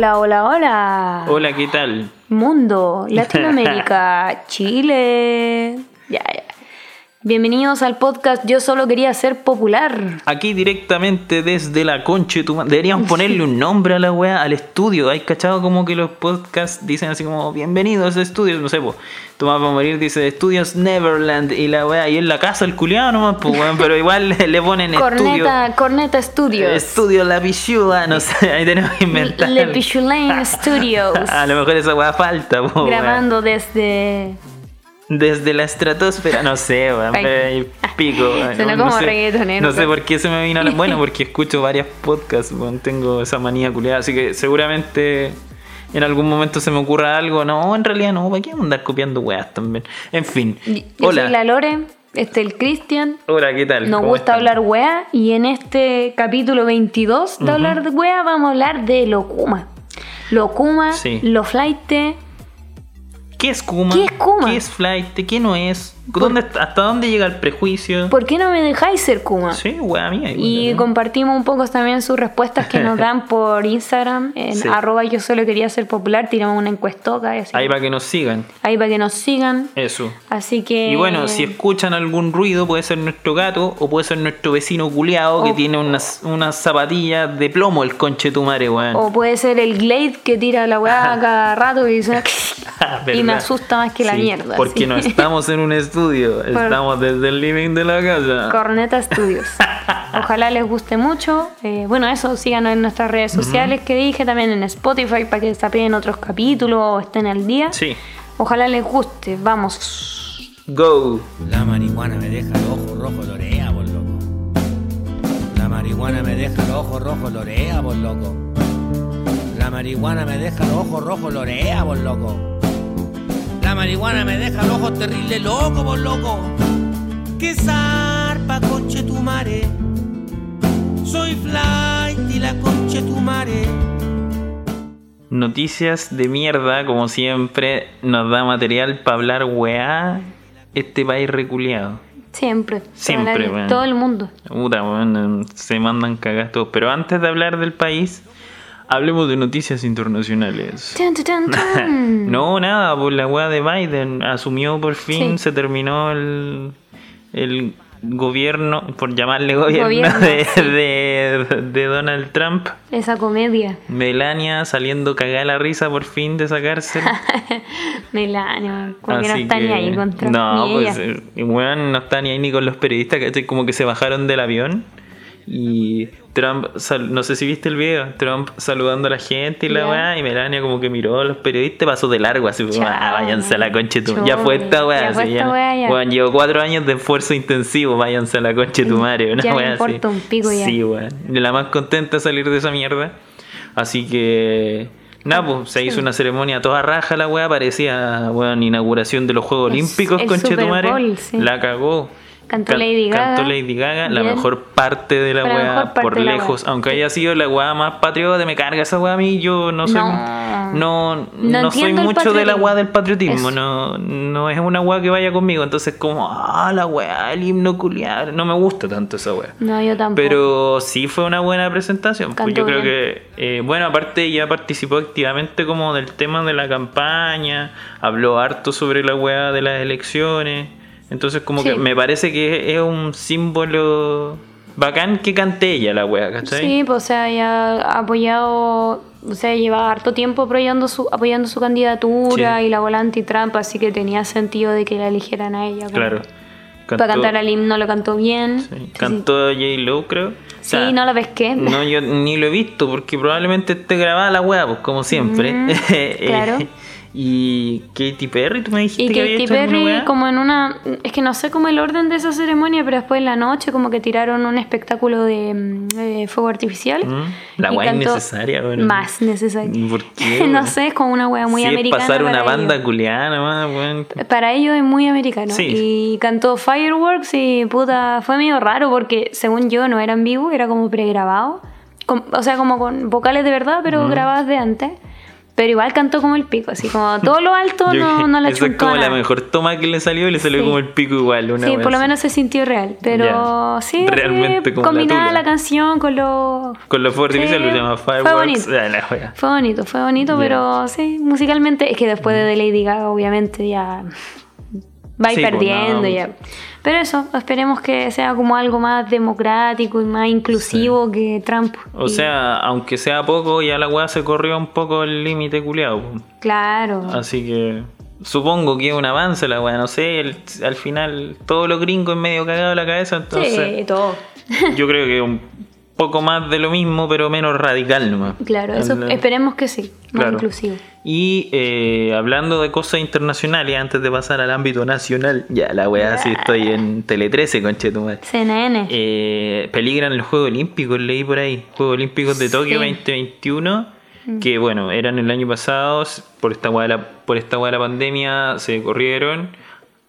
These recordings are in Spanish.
Hola, hola, hola. Hola, ¿qué tal? Mundo, Latinoamérica, Chile. Ya, ya. Bienvenidos al podcast Yo solo quería ser popular. Aquí directamente desde la concha tu Deberíamos ponerle un nombre a la wea, al estudio. ¿Hay cachado como que los podcasts dicen así como bienvenidos a estudios? No sé, pues. Tomás va a morir, dice estudios Neverland y la wea. Y en la casa el culiado nomás, pues weón. Pero igual le, le ponen estudio. Corneta, Corneta Studios. Estudio La Pichuda, no sé, ahí tenemos que inventar. Le Pichulain Studios. A lo mejor esa wea falta, weón. Grabando desde. Desde la estratosfera, no sé, weón, pico. Suena no como sé, reggaetonero, No sé por qué se me vino a la... Bueno, porque escucho varios podcasts, weón, tengo esa manía culiada, así que seguramente en algún momento se me ocurra algo. No, en realidad no, ¿para qué andar copiando weas también? En fin, Yo hola. soy la Lore, este el Cristian. Hola, ¿qué tal? Nos ¿Cómo gusta están? hablar wea y en este capítulo 22 de hablar de wea vamos a hablar de lo Kuma. Lo Kuma, Sí. lo flight, ¿Qué es Kuma? ¿Qué es Kuma? ¿Qué es Flight? ¿Qué no es? ¿Dónde, ¿Hasta dónde llega el prejuicio? ¿Por qué no me dejáis ser Kuma? Sí, wea mía. igual, Y ¿no? compartimos un poco también sus respuestas que nos dan por Instagram. En Sí. arroba yo solo quería ser popular. Tiramos una encuestoca. así. Ahí para que nos sigan. Ahí para que nos sigan. Eso. Así que. Y bueno, si escuchan algún ruido, puede ser nuestro gato o puede ser nuestro vecino culiado que tiene unas, unas zapatillas de plomo, el conche tu madre, weón. O puede ser el Glade que tira la weá cada rato y dice. y me asusta más que la Sí, mierda. Porque no estamos en un estudio, estamos desde el living de la casa. Corneta Studios. Ojalá les guste mucho. Eh, bueno, eso, síganos en nuestras redes sociales que dije, también en Spotify para que tapeen otros capítulos o estén al día. Sí. Ojalá les guste. Vamos. Go. La marihuana me deja el ojo rojo, lorea, por loco. La marihuana me deja el ojo rojo, lorea, por loco. La marihuana me deja el ojo rojo, lorea, por loco. La marihuana me deja el ojo terrible loco, por loco. Que zarpa, conche tu mare. Soy flight y la conche tu mare. Noticias de mierda, como siempre, nos da material para hablar weá. Este país reculeado. Siempre. Siempre, bueno. Todo el mundo. Puta, weón, se mandan cagas todos. Pero antes de hablar del país, hablemos de noticias internacionales. No, nada, por la weá de Biden asumió por fin, Sí. se terminó el, el gobierno, por llamarle gobierno, Gobierno, de, sí. de, de Donald Trump. Esa comedia. Melania saliendo cagada la risa por fin de esa cárcel. Melania, como que no está ni ahí contra No, ni pues ella. eh, weón, no está ni ahí ni con los periodistas, que como que se bajaron del avión. Y Trump, sal- no sé si viste el video, Trump saludando a la gente y la weá, y Melania como que miró a los periodistas, pasó de largo, así como, ah, váyanse a la concha tu Ya fue esta weá, así, ya. weá, ya. Llevo cuatro años de esfuerzo intensivo, váyanse a la concha tu madre, una Ya me weá así. importa un pico ya. Sí, weón. La más contenta de salir de esa mierda. Así que. Nada, pues se hizo una ceremonia toda raja la weá, parecía weón, inauguración de los Juegos El- Olímpicos con Chetumare. Sí. La cagó. Cantó Can- Lady Gaga. Cantó Lady Gaga, la mejor parte de la La weá por la lejos. Aunque haya sido la weá más patriota, me carga esa weá a mí. Yo no soy. No. No, No no, soy mucho de la weá del patriotismo. Eso. No, no es una weá que vaya conmigo. Entonces, como, ah, la weá, el himno culiar. No me gusta tanto esa weá. No, yo tampoco. Pero sí fue una buena presentación. Pues yo creo bien. que, eh, bueno, aparte ella participó activamente como del tema de la campaña, habló harto sobre la weá de las elecciones. Entonces como Sí. que me parece que es un símbolo bacán que cante ella la weá, ¿cachai? Sí, pues o sea, ya ha apoyado, o sea, lleva harto tiempo apoyando su, apoyando su candidatura Sí. y la bola anti-Trump, así que tenía sentido de que la eligieran a ella. Claro. Para cantar al himno lo cantó bien. sí, Cantó J. Lo, creo. O Sí, no la pesqué. No, yo ni lo he visto porque probablemente esté grabada la weá, pues como siempre. Mm, Eh, claro. Y Katy Perry, tú me dijiste Y que había Katy hecho alguna Perry, como en una. Es que no sé cómo el orden de esa ceremonia, pero después en la noche, como que tiraron un espectáculo de, mm, de fuego artificial. Mm, La y weá cantó- innecesaria, bueno. Más necesaria. ¿Por qué? no sé, es como una wea muy es americana. pasar una banda ellos. culiana, más, weón. Para ellos es muy americano. Sí. Y cantó Fireworks y puta, fue medio raro porque según yo no era en vivo, era como pregrabado. O sea, como con vocales de verdad, pero grabadas de antes. Pero igual cantó como el pico, así como todo lo alto no, no la Esa es como la mejor toma que le salió y le salió Sí. como el pico igual. Una Sí, por lo menos se sintió real. Pero sí, Realmente eh, como combinada la, canción con los. Con los fuegos Sí, artificiales lo llama fue Fireworks. bonito. Ah, la. Fue bonito, fue bonito, pero sí, musicalmente es que después de Lady Gaga, obviamente ya va Sí, pues, perdiendo no. ya. Pero eso, esperemos que sea como algo más democrático y más inclusivo que Trump. O Y- sea, aunque sea poco, ya la weá se corrió un poco el límite culiado. claro. Así que supongo que es un avance la weá, no sé, el- al final todo lo gringo es medio cagado la cabeza, entonces sí, todo. yo creo que un poco más de lo mismo, pero menos radical nomás. Claro, eso El- esperemos que sí, más Claro. inclusivo. Y eh, hablando de cosas internacionales, antes de pasar al ámbito nacional, ya la weá, sí estoy en Tele 13, conchetumadre. CNN. Eh, peligran los Juegos Olímpicos, leí por ahí. Juegos Olímpicos de Tokio Sí. 2021. Que bueno, eran el año pasado. Por esta hueá de la, por esta de la pandemia se corrieron.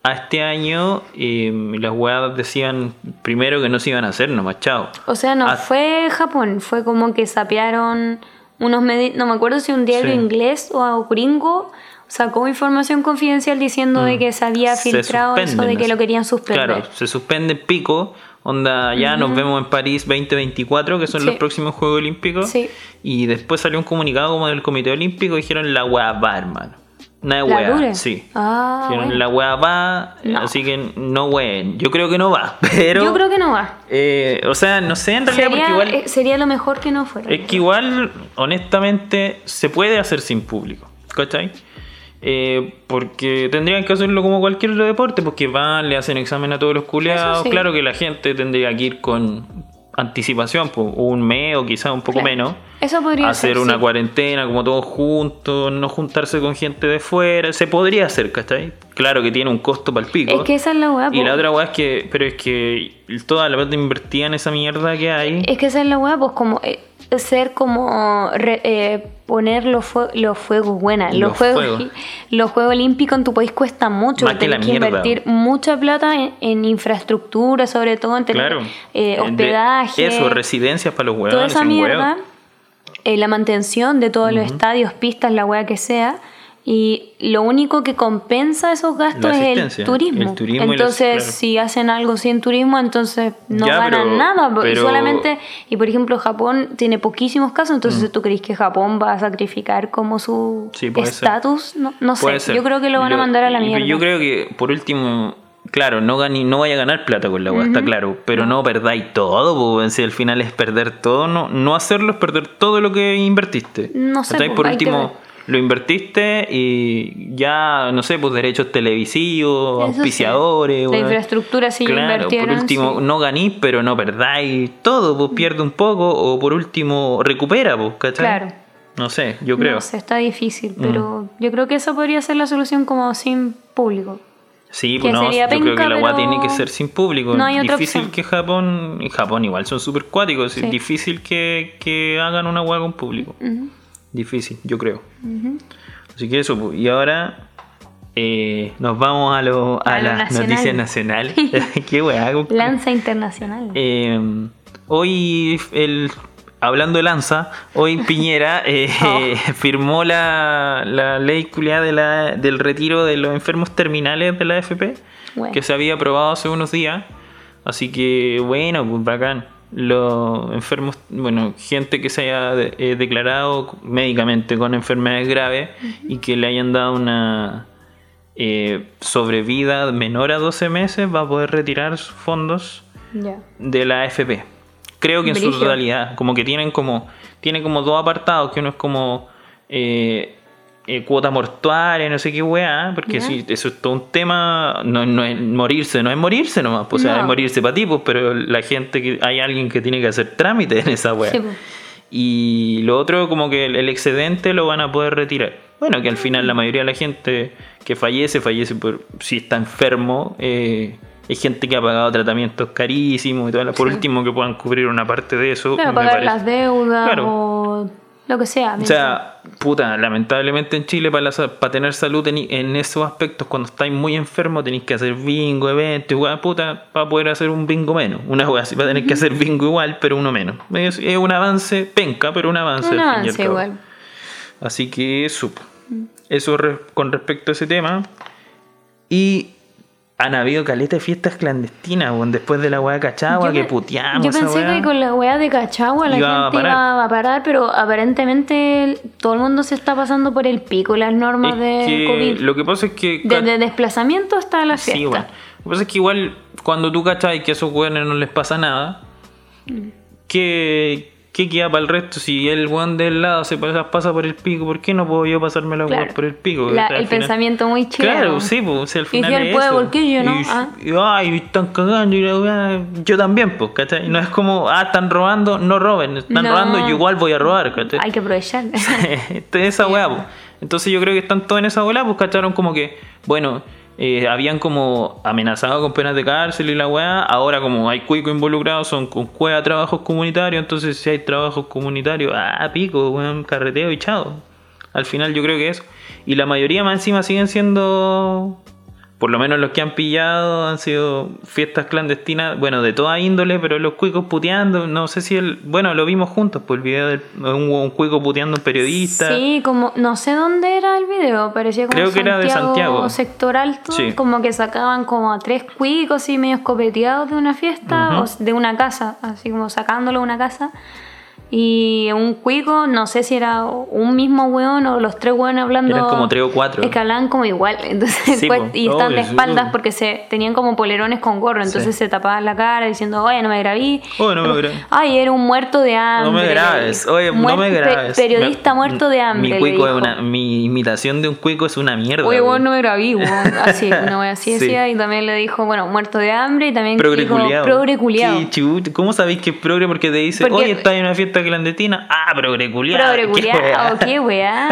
A este año eh, las hueás decían primero que no se iban a hacer, nomás chao. O sea, no Ah. fue Japón, fue como que sapearon unos medios, no me acuerdo si un diario Sí. inglés o gringo sacó información confidencial diciendo de que se había Mm. Se filtrado eso de que lo querían suspender. Claro, se suspende pico. Onda, ya nos vemos en París 2024, que son Sí. los próximos Juegos Olímpicos. Sí. Y después salió un comunicado como del Comité Olímpico y dijeron la hueá va, hermano. Una ¿La hueá, dure? sí. Ah, bueno. la hueá va, No. así que no ween. Yo creo que no va, pero. Yo creo que no va. eh, o sea, no sé en realidad, Sería, porque igual. eh, sería lo mejor que no fuera. Es que igual, honestamente, se puede hacer sin público, ¿cachai? Eh, porque tendrían que hacerlo como cualquier otro deporte, porque van, le hacen examen a todos los culeados. Sí. Claro que la gente tendría que ir con anticipación, pues, un mes o quizás un poco Claro. menos. Eso podría hacer ser, una sí. cuarentena como todos juntos, no juntarse con gente de fuera, se podría hacer, ¿cachai? Claro que tiene un costo para el pico. Es que esa es la weá. y la otra weá es que, pero es que toda la plata invertida en esa mierda que hay. Es que esa es la weá, pues como eh, ser como re- eh, poner los, fue- los fuegos buenas. Los, Los juegos, fuegos. los Juegos Olímpicos en tu país cuesta mucho. Más que la que mierda. invertir mucha plata en, en infraestructura, sobre todo en tener Claro. eh, De- hospedaje. Eso, residencias para los huevos. toda esa mierda, eh, la mantención de todos los estadios, pistas, la weá que sea. Y lo único que compensa esos gastos es el turismo. el turismo y las- entonces, claro. si hacen algo sin turismo, entonces no Ya, ganan pero- nada. pero- Solamente, y por ejemplo, Japón tiene poquísimos casos, entonces Mm. ¿tú crees que Japón va a sacrificar como su Sí, estatus? No, no sé, ser. yo creo que lo van a mandar a la y- mierda. Yo creo que, por último, claro, no, gani- no vaya a ganar plata con la weá, está claro. Pero no, perdáis todo, pues, si al final es perder todo, no, no hacerlo es perder todo lo que invertiste. No sé, pues, Por último. Lo invertiste y ya, no sé, pues derechos televisivos, Eso sí. auspiciadores. La infraestructura sí Claro, invirtieron. por último, sí. no ganís, pero no perdáis todo, pues pierde un poco, o por último, recupera, pues, ¿cachai? Claro. No sé, yo creo. Mm. No sé, está difícil, pero yo creo que eso podría ser la solución como sin público. Sí, pues no, yo creo que la pero tiene que ser sin público. no hay otra difícil opción. que Japón, y Japón igual son súper cuáticos, Sí. es difícil que, que hagan una weá con público. Difícil, yo creo. Así que eso, pues. y ahora eh, nos vamos a, lo, a, las nacional. noticias nacionales. Qué weá. Lanza internacional. Eh, hoy, el, hablando de Lanza, hoy Piñera eh, Oh. firmó la, la ley culiada de la, del retiro de los enfermos terminales de la AFP, Bueno. que se había aprobado hace unos días. Así que, bueno, pues bacán. Los enfermos, bueno, gente que se haya eh, declarado médicamente con enfermedades graves y que le hayan dado una eh, sobrevida menor a 12 meses va a poder retirar sus fondos de la AFP. Creo que en su totalidad, como que tienen como tiene como dos apartados, que uno es como eh, eh, cuota mortuaria, no sé qué weá, porque Ya. si eso es todo un tema, no, no es morirse, no es morirse nomás, pues, o sea, No. es morirse para ti, pues, pero la gente que hay alguien que tiene que hacer trámite en esa weá. Sí, pues. Y lo otro, como que el, el excedente lo van a poder retirar. Bueno, que al final la mayoría de la gente que fallece, fallece por si está enfermo. eh, hay gente que ha pagado tratamientos carísimos y todo. Por Sí. último, que puedan cubrir una parte de eso. Claro, me pagar parece. las deudas Claro. o lo que sea. O sea, puta, lamentablemente en Chile para, la sa- para tener salud en, en esos aspectos, cuando estáis muy enfermos, tenéis que hacer bingo, eventos, igual, puta, para poder hacer un bingo menos. Una wea así, va a tener que hacer bingo igual, pero uno menos. Es, es un avance penca, pero un avance. un al fin y al avance cabo. igual. Así que eso. Eso re- con respecto a ese tema. Y han habido caleta de fiestas clandestinas, weón, después de la weá de Cachagua, Yo que puteamos. Yo pensé que con la weá de Cachagua la Iba gente iba a parar, pero aparentemente todo el mundo se está pasando por el pico las normas Es de que COVID. Lo que pasa es que. Desde desplazamiento hasta la fiesta. Sí, bueno. Lo que pasa es que igual cuando tú cachas que a esos weones no les pasa nada, Mm. ¿Qué, queda para el resto? Si el weón del lado se pasa, pasa por el pico, ¿por qué no puedo yo pasarme la Claro. por el pico? La- O sea, al el final- pensamiento muy chileno. Claro, sí, pues, o sea, al Y final si él es puede, eso. ¿por qué yo no? Y, Ah. y, ay, están cagando y la yo también, pues, ¿cachai? No es como, ah, están robando, no roben, están No. robando, yo igual voy a robar, ¿cachai? Hay que aprovechar. Entonces, esa weá, po. Entonces yo creo que están todos en esa bola, pues cacharon como que, bueno, eh, habían como amenazado con penas de cárcel y la weá, ahora como hay cuico involucrados, son con cueva trabajos comunitarios, entonces si hay trabajos comunitarios, ah, pico, weón, carreteo y chao. Al final yo creo que eso. Y la mayoría más encima siguen siendo, por lo menos los que han pillado, han sido fiestas clandestinas, bueno, de toda índole, pero los cuicos puteando, no sé si el, bueno, lo vimos juntos, por el video de un, un cuico puteando a un periodista. Sí, como no sé dónde era el video, parecía como Creo que era de Santiago. sector alto, Sí. como que sacaban como a tres cuicos y medio escopeteados de una fiesta o de una casa, así como sacándolo de una casa. Y un cuico, no sé si era un mismo weón o los tres weones hablando. Eran como tres o cuatro. Es que hablaban como igual. Entonces, Sí, pues, y estaban de Obvio, espaldas porque se tenían como polerones con gorro. Entonces Sí. se tapaban la cara diciendo, oye, no me grabé. Oye, no me grabé. Ay, era un muerto de hambre. No me grabes, oye, no Muerto- me pe- grabes. periodista Me- muerto de hambre. Mi cuico es una, mi imitación de un cuico es una mierda. Oye, vos no me grabé, weón. Así, una wea así Sí. decía. Y también le dijo, bueno, muerto de hambre. Y también Progre dijo, culiao. progre chucha. ¿Cómo sabéis que es progre? Porque te dice, Porque- oye, estás en una fiesta clandestina. Ah, progre culiao. Progre Qué weá.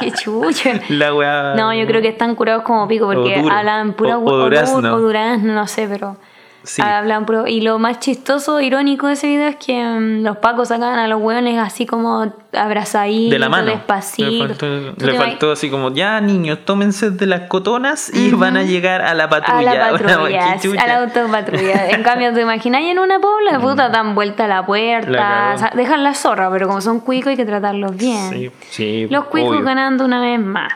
Qué. La weá. No, yo creo que están curados como pico porque hablan pura O- o durazno. o durazno, no sé, pero Sí. hablan. Y lo más chistoso, irónico de ese video es que mm, los pacos sacaban a los hueones así como abrazaditos, de la mano. despacito. Le faltó, ¿Tú le te faltó así como, ya niños, tómense de las cotonas y van a llegar a la A patrulla. la Una patrulla, a la autopatrulla. En cambio, ¿te imaginas en una pobla? Puta, dan vuelta a la La puerta, cagó. o sea, dejan la zorra, pero como son cuicos hay que tratarlos bien. Sí, sí, Los cuicos obvio. ganando una vez más.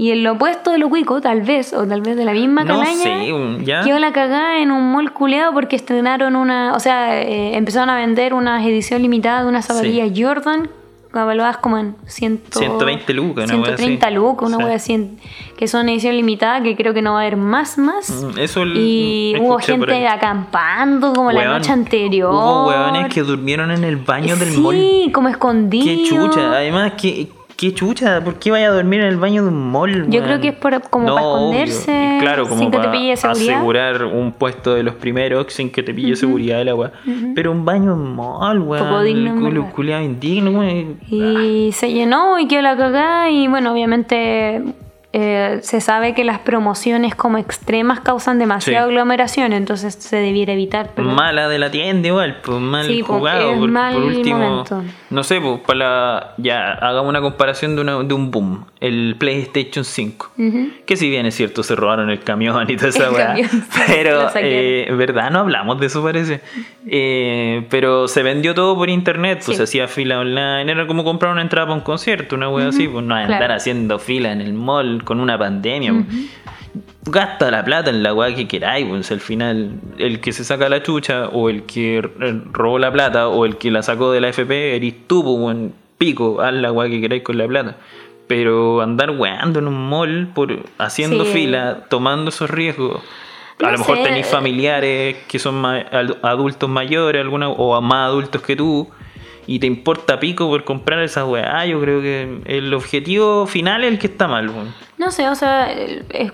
Y en lo opuesto de los cuicos, tal vez, o tal vez de la misma No calaña, sé, ya. quedó la cagada en un mall culeado porque estrenaron una, o sea, eh, empezaron a vender una edición limitada de unas zapatillas Jordan, evaluadas como en 100, 120 lucas, una wea 130 así. lucas, una Sí. wea así, que son edición limitada, que creo que no va a haber más, más. Mm, Eso el- y hubo gente acampando como la noche anterior. Hubo hueones que durmieron en el baño del sí, mall. como escondidos. Qué chucha. Además, qué, qué chucha. ¿Por qué vaya a dormir en el baño de un mall? Yo creo que es por- como para esconderse, claro, como sin que te para pille seguridad. asegurar un puesto de los primeros sin que te pille seguridad el agua. Pero un baño en mall, weón. Poco digno, El culo indigno. Y se llenó y quedó la cagada y bueno, obviamente eh, se sabe que las promociones como extremas causan demasiada Sí. aglomeración, entonces se debiera evitar. Pero Mala de la tienda igual, pues mal Sí, pues, jugado. por, mal por último, momento. no sé, pues para la- ya hagamos una comparación de, una- de un boom, el PlayStation 5. Ujú. Que si bien es cierto, se robaron el camión y toda esa weá. Pero, eh, ¿verdad? No hablamos de eso, parece. Eh, pero se vendió todo por internet, pues Sí. se hacía fila online. Era como comprar una entrada para un concierto, una weá así. Pues no andar haciendo fila en el mall con una pandemia. pues. Gasta la plata en la weá que queráis, pues al final el que se saca la chucha o el que r- robó la plata o el que la sacó de la FP eres tú, pues, pico, haz la weá que queráis con la plata. Pero andar weando en un mall por haciendo Sí. fila, tomando esos riesgos. A No lo mejor sé. tenéis familiares que son ma- adultos mayores alguna, o más adultos que tú y te importa pico por comprar esa weá. Yo creo que el objetivo final es el que está mal. No sé, o sea, es-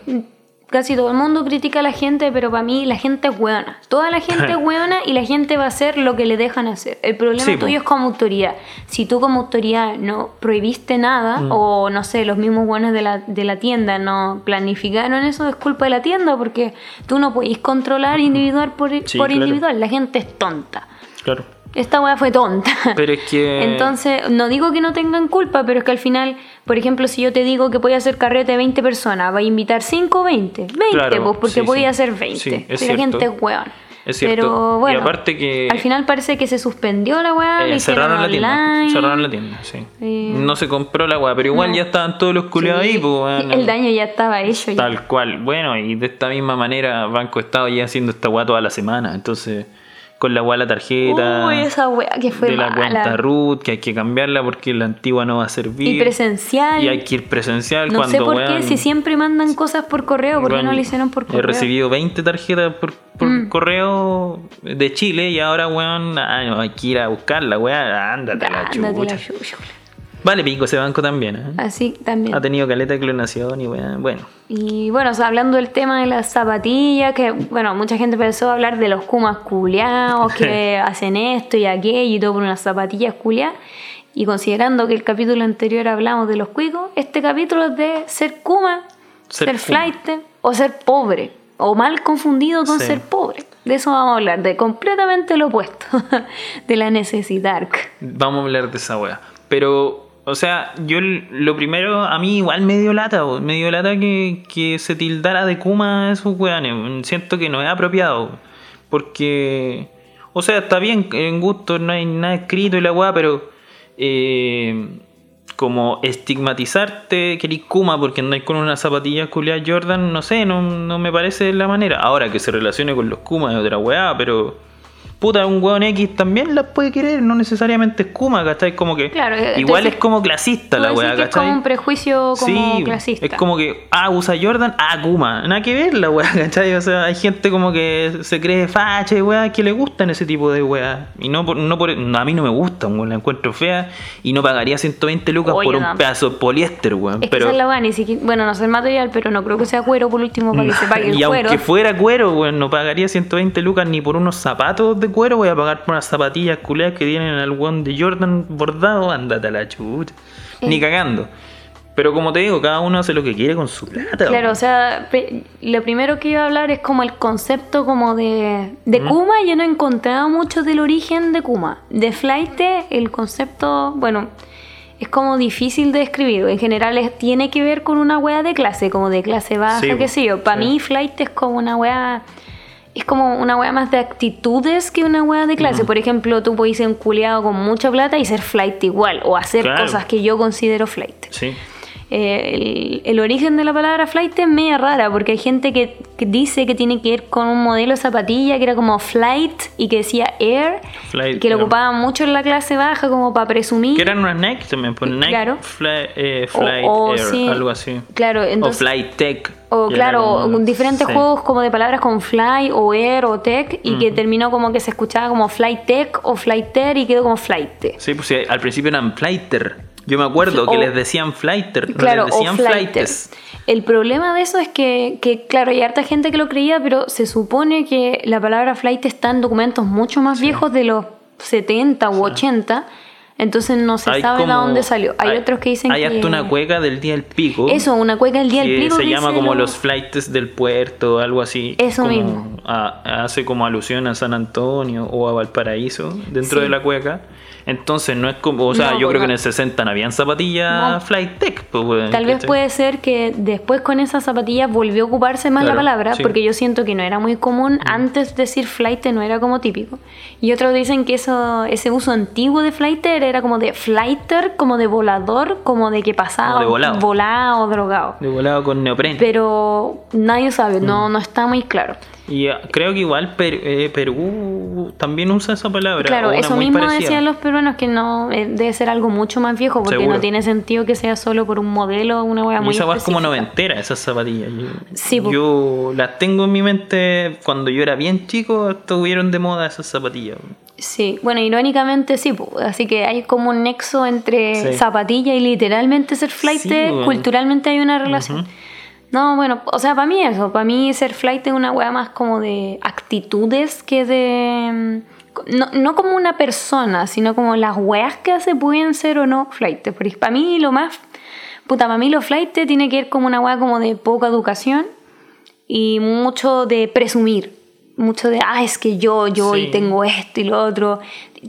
casi todo el mundo critica a la gente, pero para mí la gente es buena. Toda la gente es buena y la gente va a hacer lo que le dejan hacer. El problema Sí, po. tuyo es como autoridad. Si tú como autoridad no prohibiste nada, Mm. o no sé, los mismos buenos de la, de la tienda no planificaron eso, es culpa de la tienda, porque tú no podés controlar individual por, Sí, por claro. individual. La gente es tonta. Claro. Esta weá fue tonta. Pero es que. Entonces, no digo que no tengan culpa, pero es que al final, por ejemplo, si yo te digo que voy a hacer carrete de 20 personas, ¿va a invitar 5 o 20? 20, Claro, pues porque sí, voy sí. a hacer 20. Sí, es si la gente es weón. Es cierto. Pero bueno, y aparte que. al final parece que se suspendió la weá, eh, cerraron la tienda. Cerraron la tienda, sí. Eh, no se compró la weá, pero igual no. ya estaban todos los culiados Sí, ahí, pues. El daño ya estaba hecho. ya. Tal cual. Bueno, y de esta misma manera, Banco Estado ya haciendo esta weá toda la semana. Entonces, con la weá la tarjeta. Uy, esa weá que fue de la mala. cuenta root, que hay que cambiarla porque la antigua no va a servir. Y presencial. Y hay que ir presencial no cuando sé por weón, qué, si siempre mandan cosas por correo, ¿por qué no lo hicieron por correo? He recibido 20 tarjetas por, por Mm. correo de Chile y ahora, weón, ah, hay que ir a buscarla, la Ándate la chucha. Vale, pico ese banco también, ¿eh? Así también. Ha tenido caleta de clonación y weón, bueno. Y bueno, o sea, hablando del tema de las zapatillas, que bueno, mucha gente pensó hablar de los kumas culiados que hacen esto y aquello y todo por unas zapatillas culiadas. Y considerando que el capítulo anterior hablamos de los cuicos, este capítulo es de ser kuma, Ser ser, flight o ser pobre. O mal confundido con Sí. ser pobre. De eso vamos a hablar, de completamente lo opuesto, de la necesidad. Vamos a hablar de esa weá. Pero, o sea, yo lo primero, a mí igual me dio lata, weón. me dio lata que, que se tildara de Kuma a esos weones. Siento que no es apropiado. Porque, o sea, está bien, en gusto no hay nada escrito y la weá, pero eh, como estigmatizarte que Kuma porque andáis con unas zapatillas culiadas Jordan, no sé, no, no me parece la manera. Ahora que se relacione con los Kuma es otra weá, pero puta, un weón X también las puede querer, no necesariamente es Kuma, ¿cachai? Como que Claro, eh, igual entonces, es como clasista la weá, que es ¿cachai? como un prejuicio como sí, clasista. es como que, ah, usa Jordan, ah, Kuma. Nada que ver la weá, ¿cachai? O sea, hay gente como que se cree facha y weá, que le gustan ese tipo de weá. Y no por, no por, no, a mí no me gustan, weón, la encuentro fea y no pagaría 120 lucas Oye, por un no. pedazo de poliéster, weón. Es que pero, esa es la weá, ni siquiera, bueno, no sé el material, pero no creo que sea cuero por último para que se pague el y cuero. aunque fuera cuero, weón, no pagaría 120 lucas ni por unos zapatos de cuero, voy a pagar por unas zapatillas culeas que tienen al weón de Jordan bordado, ándate a la chucha. Ni Eh. cagando. Pero como te digo, cada uno hace lo que quiere con su plata. Claro, o sea, lo primero que iba a hablar es como el concepto como de, de Kuma, yo no he encontrado mucho del origen de Kuma. De Flight, el concepto, bueno, es como difícil de describir. En general es- tiene que ver con una wea de clase, como de clase baja, Sí, qué sé yo. Para sí. mí Flight es como una wea... Es como una wea más de actitudes que una wea de clase. Por ejemplo, tú puedes ser un culiado con mucha plata y ser flight igual. O hacer Claro. cosas que yo considero flight. Sí. Eh, el, el origen de la palabra flight es media rara porque hay gente que, que dice que tiene que ver con un modelo de zapatilla que era como flight y que decía air, Flight, que lo claro. ocupaban mucho en la clase baja como para presumir. Que eran unas Nike también, pues Nike Claro. Fly- eh, O- Flight o Air, sí. algo así. Claro, entonces- o Flight Tech. O claro, como- diferentes sí. juegos como de palabras con fly o air o tech y que terminó como que se escuchaba como flight tech o flighter y quedó como flight. Sí, pues sí, al principio eran Flighter. Yo me acuerdo que les decían Flighter, no Claro, les decían flighter. Flightes. El problema de eso es que, que, claro, hay harta gente que lo creía, pero se supone que la palabra flight está en documentos mucho más viejos de los 70 u 80, entonces no se Hay sabe de dónde salió. Hay, otros que dicen hay que... hasta una cueca del día del pico. Eso, una cueca del día del pico. se llama como lo- los flights del puerto, algo así. Eso como mismo. a- hace como alusión a San Antonio o a Valparaíso dentro Sí. de la cueca. Entonces no es como, o sea, No, yo creo que no. en el 60 no habían zapatillas No. Flight Tech. pues, weón, Tal vez puede ser que después con esas zapatillas volvió a ocuparse más Claro, la palabra, sí. Mm. porque yo siento que no era muy común. Antes decir flight no era como típico. Y otros dicen que eso, ese uso antiguo de flighter era como de flighter, como de volador, como de que pasaba de volado. volado, drogado. De volado con neopreno. Pero nadie sabe, Mm. no, no está muy claro. Y ah, creo que igual Per- eh, Perú también usa esa palabra. Claro, eso mismo parecida. decían los peruanos que no eh, debe ser algo mucho más viejo porque Seguro. no tiene sentido que sea solo por un modelo o una Y muy esa weá es como noventera, esas zapatillas. Yo, Sí, yo las tengo en mi mente cuando yo era bien chico, estuvieron de moda esas zapatillas. Sí, bueno, irónicamente sí, así que hay como un nexo entre Sí. zapatilla y literalmente ser flight, Sí, bueno. culturalmente hay una relación. No, bueno, o sea, para mí eso, para mí ser flight es una wea más como de actitudes que de... No, no como una persona, sino como las weas que hace pueden ser o no flight. Porque para mí lo más... Puta, para mí lo flight tiene que ver como una wea como de poca educación y mucho de presumir. Mucho de, ah, es que yo, yo y tengo esto y lo otro.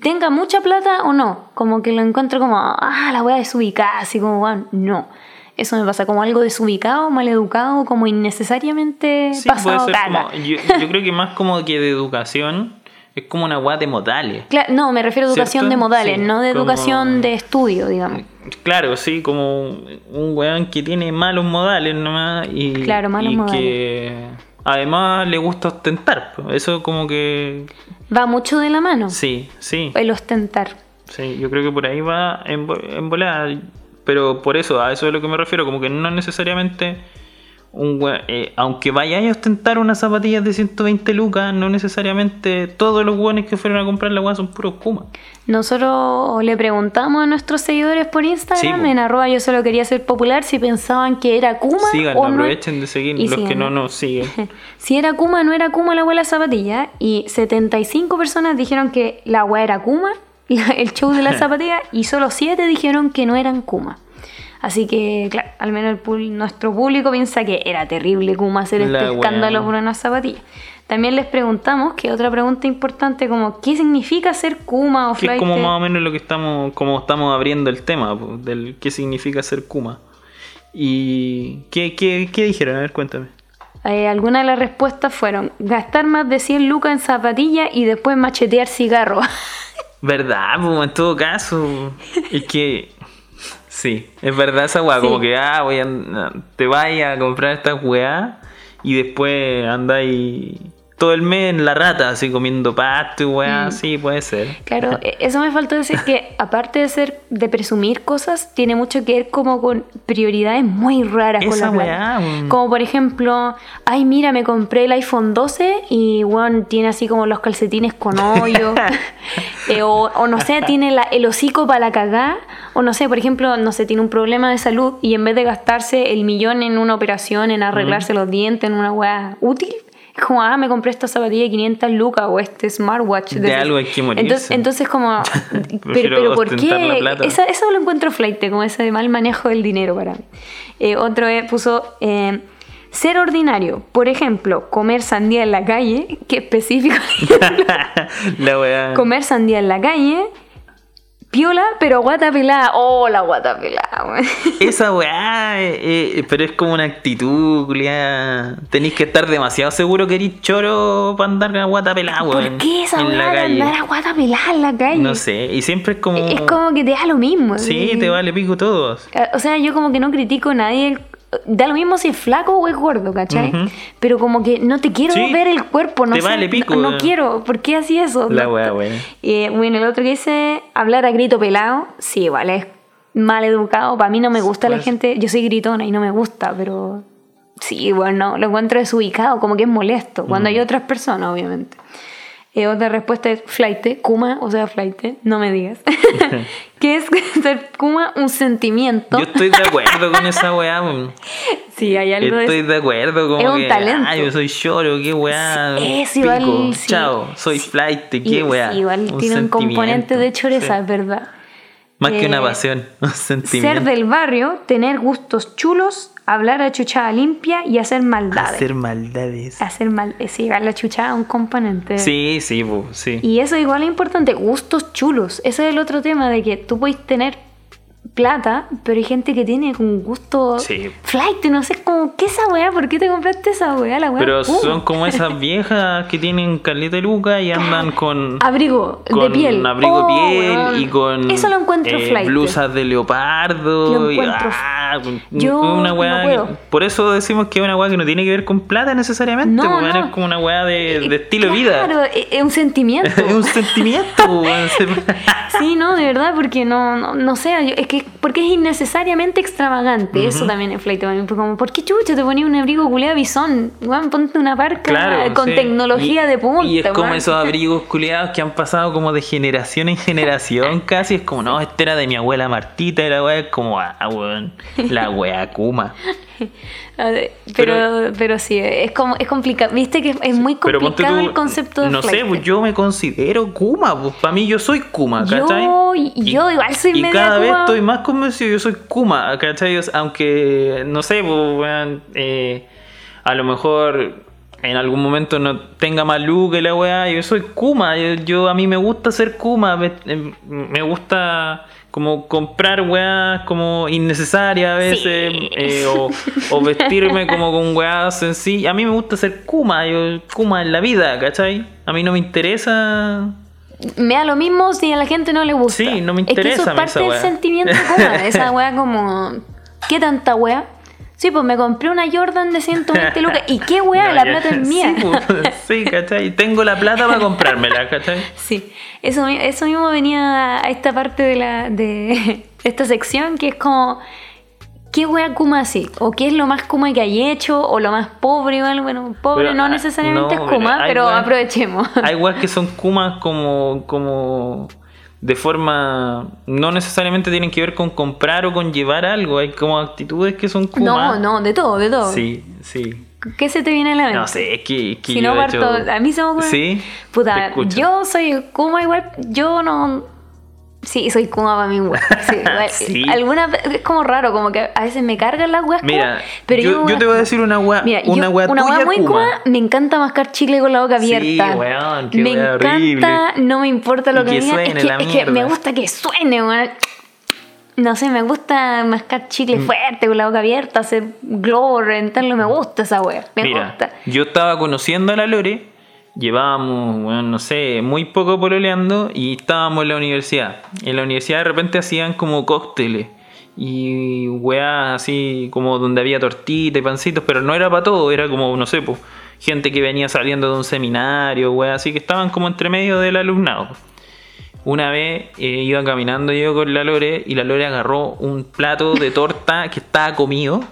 Tenga mucha plata o no. Como que lo encuentro como, ah, la wea desubicada, así como, bueno, no. Eso me pasa como algo desubicado, mal educado, como innecesariamente Sí, puede pasado ser caca. como. Yo, yo creo que más como que de educación es como una weá de modales. No, me refiero a educación ¿Cierto? de modales, Sí, no de como- educación de estudio, digamos. Claro, sí, como un weón que tiene malos modales nomás y, Claro, malos y modales. que además le gusta ostentar. Eso como que... Va mucho de la mano Sí, sí, el ostentar. sí, yo creo que por ahí va en, en volada. Pero por eso, a eso es a lo que me refiero, como que no necesariamente... Un eh, aunque vayáis a ostentar unas zapatillas de 120 lucas, no necesariamente todos los weones que fueron a comprar la weá son puros Kuma. Nosotros le preguntamos a nuestros seguidores por Instagram, Sí, en arroba yo solo quería ser popular, si pensaban que era Kuma Síganlo, o no. aprovechen de seguir Y los que no nos siguen. Si era Kuma, no era Kuma la abuela zapatilla. Y 75 personas dijeron que la agua era Kuma, el show de la zapatilla, y solo 7 dijeron que no eran Kuma. Así que, claro, al menos el nuestro público piensa que era terrible Kuma hacer este escándalo por una zapatilla. También les preguntamos, que otra pregunta importante, como ¿qué significa ser Kuma o Que es como más o menos lo que estamos, como estamos abriendo el tema, del qué significa ser Kuma. ¿Y qué, qué, qué dijeron? A ver, cuéntame. Eh, algunas de las respuestas fueron gastar más de 100 lucas en zapatillas y después machetear cigarro. ¿Verdad? po, en todo caso. Es que. Sí, es verdad esa weá. Sí. Como que, ah, voy a, te vayas a comprar estas weá y después andáis todo el mes en la rata, así comiendo pasto y weá. Mm. Sí, puede ser. Claro, e- eso me faltó decir que aparte de ser de presumir cosas, tiene mucho que ver como con prioridades muy raras con la weá, weón. Como por ejemplo, ay mira, me compré el iPhone 12 y bueno, tiene así como los calcetines con hoyo. Eh, o, o no sé, tiene la- el hocico para la cagá. O no sé, por ejemplo, no sé, tiene un problema de salud y en vez de gastarse el millón en una operación, en arreglarse los dientes, en una weá útil, como, ah, me compré esta zapatilla de 500 lucas o este smartwatch. De ese- algo hay que morirse. Entonces, entonces como, pero, pero ¿por qué? Esa- eso lo encuentro flight, como ese mal manejo del dinero para mí. Eh, otro eh, puso... eh, ser ordinario, por ejemplo, comer sandía en la calle, que específico, la comer sandía en la calle, piola, pero guata pelada. Oh, la guata pelada. Esa weá, eh, eh, pero es como una actitud, culiá. Tenéis que estar demasiado seguro que eres choro para andar con la guata pelada, weón. ¿Por qué esa En la weá de andar a guata pelada en la calle? No sé, y siempre es como. Es como que te da lo mismo. Sí, así. te vale pico todos. O sea, yo como que no critico a nadie. Da lo mismo si es flaco o es gordo, ¿cachai? Pero como que no te quiero Sí, ver el cuerpo, no te sé, vale pico, No, no quiero. ¿Por qué así eso? La weá, weá. Eh, bueno, el otro que dice hablar a grito pelado, sí, igual es mal educado. Para mí no me gusta la gente. Yo soy gritona y no me gusta, pero sí, bueno, no, lo encuentro desubicado, como que es molesto. Cuando hay otras personas, obviamente. Eh, otra respuesta es flight, kuma, o sea, flight, no me digas. ¿Qué es ser kuma? Un sentimiento. Yo estoy de acuerdo con esa weá. Sí, hay algo Estoy de de acuerdo, como Es un que, talento. Ah, yo soy choro, qué weá. Sí, es igual, pico, sí. Chao, soy flight, qué weá. igual tiene un componente de choreza, es verdad. Más que una Eh, pasión, un sentimiento. Ser del barrio, tener gustos chulos, hablar a chuchada limpia y hacer maldades. Hacer maldades. Hacer mal, eh, sí, la chuchada es un componente. Sí, sí, sí. Y eso igual es importante, gustos chulos. Ese es el otro tema de que tú puedes tener plata, pero hay gente que tiene un gusto Sí. flight, no sé, como, ¿qué esa weá? ¿Por qué te compraste esa weá? La weá Pero es son como esas viejas que tienen caleta de luca y andan con, Abrigo con de piel. abrigo Oh, piel weón. y con Eso lo encuentro eh, flight. blusas de leopardo. Lo y, ah, Yo una no weá puedo. que- por eso decimos que es una weá que no tiene que ver con plata necesariamente. No, porque no. Es como una weá de, de estilo de vida. Claro, es es un sentimiento. es un sentimiento. Sí, no, de verdad, porque no, no, no sé, es que porque es innecesariamente extravagante, eso también es flight como, ¿por qué chucha te ponía un abrigo culeado bisón? Weón, ponte una parca Claro, con sí. tecnología Y- de punta. Y es como esos abrigos culiados que han pasado como de generación en generación casi. Es como, no, este era de mi abuela Martita y la weá es como, ah, weón, la weá Kuma. A ver, Pero, pero sí, es como es complicado. Viste que es muy complicado tú, el concepto de No sé, pues yo me considero Kuma, pues para mí yo soy Kuma, Yo- ¿cachai? yo igual soy Y media cada vez estoy más convencido, yo soy Kuma, ¿cachai? Aunque, no sé, pues, eh, a lo mejor en algún momento no tenga más luz que la weá. Yo soy Kuma, yo, yo- a mí me gusta ser Kuma, me, em, me gusta como comprar weas como innecesarias a veces, Sí. eh, o, o vestirme como con weas sencillas. A mí me gusta ser Kuma, yo Kuma en la vida, ¿cachai? A mí no me interesa... Me da lo mismo si a la gente no le gusta. Sí, no me Es que interesa eso es parte esa del sentimiento Kuma. Esa wea como. ¿Qué tanta wea? Sí, pues me compré una Jordan de 120 lucas. ¿Y qué? No, la plata es mía. Sí, pues, sí, ¿cachai? Tengo la plata para comprármela, ¿cachai? Sí, eso, eso mismo venía a esta parte de la de esta sección que es como ¿qué wea Kuma así? ¿O qué es lo más Kuma que hay hecho? ¿O lo más pobre o algo? Bueno, pobre Pero, no ah, necesariamente no, es Kuma, pero aprovechemos. Hay weas que son kumas como, como de forma. No necesariamente tienen que ver con comprar o con llevar algo. Hay como actitudes que son No, kumas. no, de todo, de todo. Sí, sí. ¿Qué se te viene a la mente? No sé, es que. es que Si yo no hecho- a mí se me ocurre. Sí. Puta, yo soy Kuma igual, yo no. Sí, soy Kuma para. Sí. Sí. Algunas veces es como raro, como que a veces me cargan las weas Mira, Kuma, pero yo, yo, yo te voy a decir una wea, Mira, una yo- wea una wea muy kuma. Me encanta mascar chicle con la boca Sí, abierta. weón, qué me wea encanta, horrible. no me importa lo Y que, que digan, suene es, que, la es que me gusta que suene, weón. No sé, me gusta mascar chicle Mm. fuerte con la boca abierta, hacer globo, reventarlo, me gusta esa wea, me Mira, gusta. yo estaba conociendo a la Lore, llevábamos, bueno, no sé, muy poco pololeando y estábamos en la universidad. En la universidad de repente hacían como cócteles y weas así como donde había tortita y pancitos, pero no era para todo, era como, no sé, pues, gente que venía saliendo de un seminario, weas así que estaban como entre medio del alumnado. Una vez eh, iba caminando yo con la Lore y la Lore agarró un plato de torta que estaba comido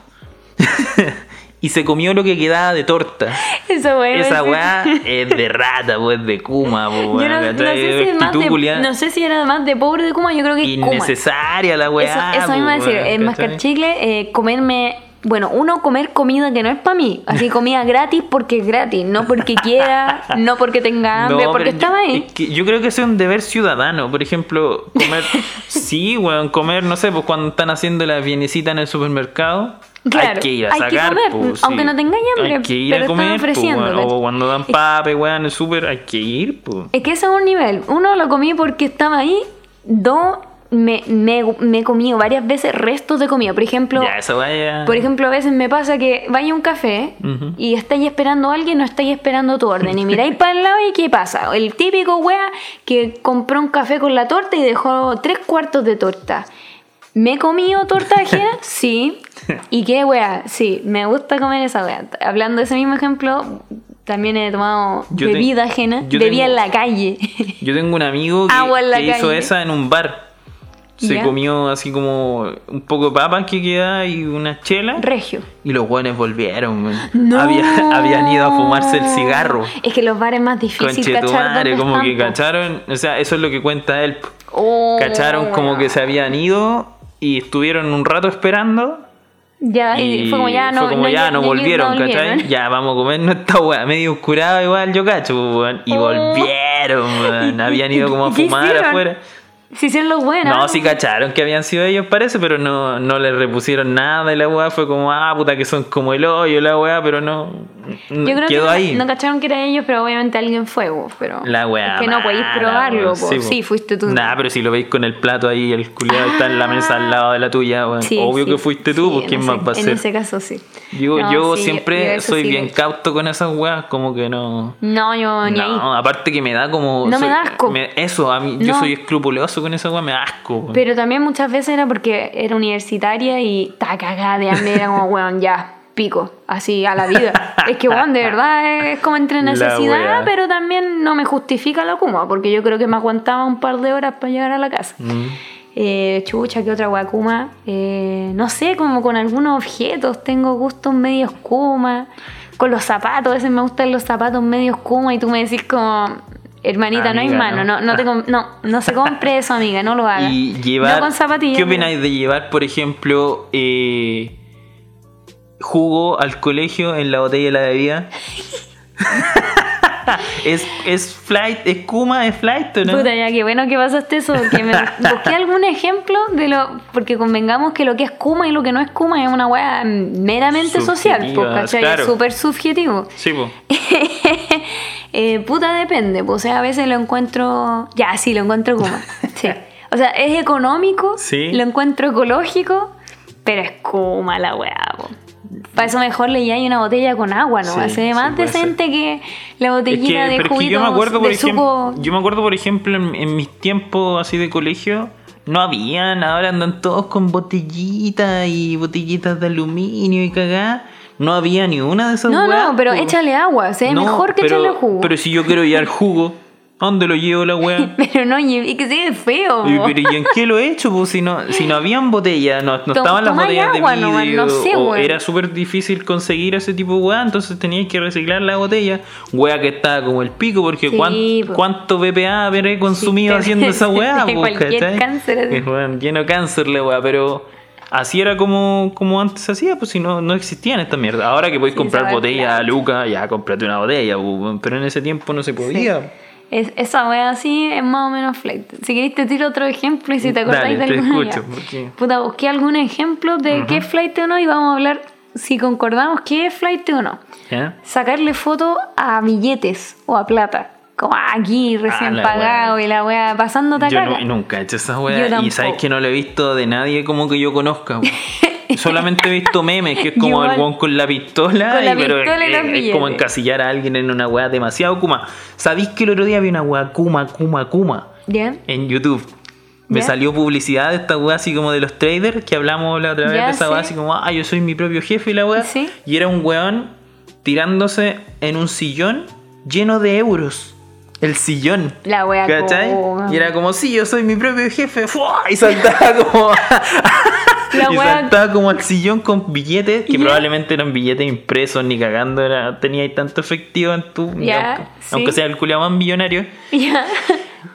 y se comió lo que quedaba de torta. Esa wea. Esa weá es de rata, pues de kuma, pues, no, no sé si de, no sé si era más de pobre de Kuma, yo creo que es Kuma. Innecesaria la Eso, weá. eso mismo pues, decir, weón, eh, mascar ¿cachai? chicle, eh, comerme, bueno, uno comer comida que no es para mí, así comida gratis porque es gratis, no porque quiera, no porque tenga hambre, No, porque estaba ahí. es que yo creo que es un deber ciudadano. Por ejemplo, comer. sí, weón, comer, no sé, pues cuando están haciendo la bienecita en el supermercado. Claro, hay que ir a hay que sacar, comer, pues, aunque no tengáis hambre, Hay que ir pero a comer, están pues. O cuando dan pape, weón, en el super, hay que ir, pues. Es que ese es un nivel. Uno lo comí porque estaba ahí. Dos, me, me, me he comido varias veces restos de comida. Por ejemplo, Ya, esa vaya. Por ejemplo, a veces me pasa que vaya a un café y estáis esperando a alguien o estáis esperando tu orden. Y miráis para el lado y ¿qué pasa? El típico wea que compró un café con la torta y dejó tres cuartos de torta. ¿Me he comido torta ajena? Sí. ¿Y qué wea? Sí, me gusta comer esa wea. Hablando de ese mismo ejemplo, también he tomado Yo te- bebida ajena. Bebía tengo- en la calle. Yo tengo un amigo que, Agua en la que hizo esa en un bar. Se Ya. comió así como un poco de papas que queda y una chela. Regio. Y los guanes volvieron. No. Había- habían ido a fumarse el cigarro. Es que los bares es más difícil cachar Conchetumare, como que cacharon, o sea, eso es lo que cuenta él. Oh, Cacharon como que se habían ido y estuvieron un rato esperando. Ya, y, fue como ya no, fue como ya no, volvieron, no ¿cachai? Ya, vamos a comer esta weá, medio oscurado igual, yo cacho, weón. Y Oh. volvieron, weón. ¿Y- Habían ido como a fumar afuera. Si hicieron los buenos. No, sí cacharon que habían sido ellos, parece, pero no, no les repusieron nada y la weá fue como, ah, puta, que son como el hoyo la weá, pero no. Yo creo quedó que ahí. no cacharon que eran ellos, pero obviamente alguien fue, vos, pero La weá. es que no podéis probarlo, sí, po. fuiste tú. Nah, pero si lo veis con el plato ahí, el culiado está en la mesa al lado de la tuya, weón. Sí, Obvio sí, que fuiste tú, sí, pues en quién ese- más va a En ser. ese caso sí. Yo, No, yo sí, siempre soy sí bien cauto con esas weas, como que no. No, yo ni ahí. No, aparte que me da como. No me da asco. me- eso, a mí, yo No. soy escrupuloso con esa wea, me asco. Pero también muchas veces era porque era universitaria y estaba cagada de hambre, era como, weón, ya, pico, así a la vida. es que, weón, de verdad es como entre necesidad, pero también no me justifica la kuma, porque yo creo que me aguantaba un par de horas para llegar a la casa. Mm. Eh, chucha, que otra guacuma. Eh, no sé, como con algunos objetos. Tengo gustos medios kuma. Con los zapatos, a veces me gustan los zapatos medios kuma y tú me decís como, hermanita, no hay mano. no. No, no, te no, no se compre eso, amiga, no lo haga. Y llevar. Yo con zapatillas. ¿Qué opináis de llevar, por ejemplo, eh, jugo al colegio en la botella de la bebida? es, es flight, es Kuma, es flight, ¿o ¿no? Puta, ya, qué bueno que pasaste eso. Que me busqué algún ejemplo de lo. Porque convengamos que lo que es Kuma y lo que no es Kuma es una weá meramente social, pues, ¿cachai? claro. Es súper subjetivo. Sí, po. Eh, puta, depende. pues, O sea, a veces lo encuentro. Ya, sí, lo encuentro Kuma. Sí. O sea, es económico, Sí. lo encuentro ecológico, pero es Kuma la weá, po. Para eso mejor le hay una botella con agua, ¿no? Sí, Se ve sí, más ser. decente que la Es botellita que, de es que juguito yo me acuerdo, por de ejemplo, yo me acuerdo, por ejemplo, en, en mis tiempos así de colegio, no habían, ahora andan todos con botellitas y botellitas de aluminio y cagá. No había ni una de esas No, weas, no, pero échale agua, se ve No, mejor que pero- echarle jugo. Pero si yo quiero llevar jugo, ¿a dónde lo llevo la wea? Pero no, y que se ve feo. Y, po. pero ¿y en qué lo he hecho? Pues si no, si no habían botellas, no, no estaban las botellas agua de vidrio, no sé, o era súper difícil conseguir ese tipo de weá, entonces tenías que reciclar la botella, weá que estaba como el pico, porque Sí, cuán- cuánto BPA habré consumido haciendo esa weá, cualquier ¿cachai? cáncer. Es, lleno la weá, pero así era como, como antes se hacía, pues si no, no existían estas mierdas. Ahora que podéis Sí, comprar botella a. Luca, ya cómprate una botella, pero en ese tiempo no se podía. Es- esa wea así es más o menos flight. Si queréis te tiro otro ejemplo y si te acordáis de alguna escucho, porque- Puta, busqué algún ejemplo de qué es flight o no y vamos a hablar si concordamos qué es flight o no. Sacarle foto a billetes o a plata. Como aquí, recién Ah, pagado wea. y la wea pasándote Yo acá. no- nunca he hecho esa Yo weá. Y sabes que no lo he visto de nadie como que yo conozca. Solamente he visto memes, que es como Igual. el weón con la pistola. Con la y- pero pistola y es, es como encasillar a alguien en una weá demasiado kuma. ¿Sabéis que el otro día vi una weá kuma, kuma, kuma ¿Ya? en YouTube? Me salió publicidad de esta weá así como de los traders que hablamos la otra vez de esa weá sí. así como, ah, yo soy mi propio jefe y la weá. Sí. Y era un weón tirándose en un sillón lleno de euros. El sillón. La wea ¿Cachai? como- Y era como, sí, yo soy mi propio jefe. ¡fua! Y saltaba como. La y wea- saltaba como al sillón con billetes, que probablemente eran billetes impresos ni cagando. Era, tenía ahí tanto efectivo en tu. Ya, aunque, sí. aunque sea el culiao más millonario. Ya.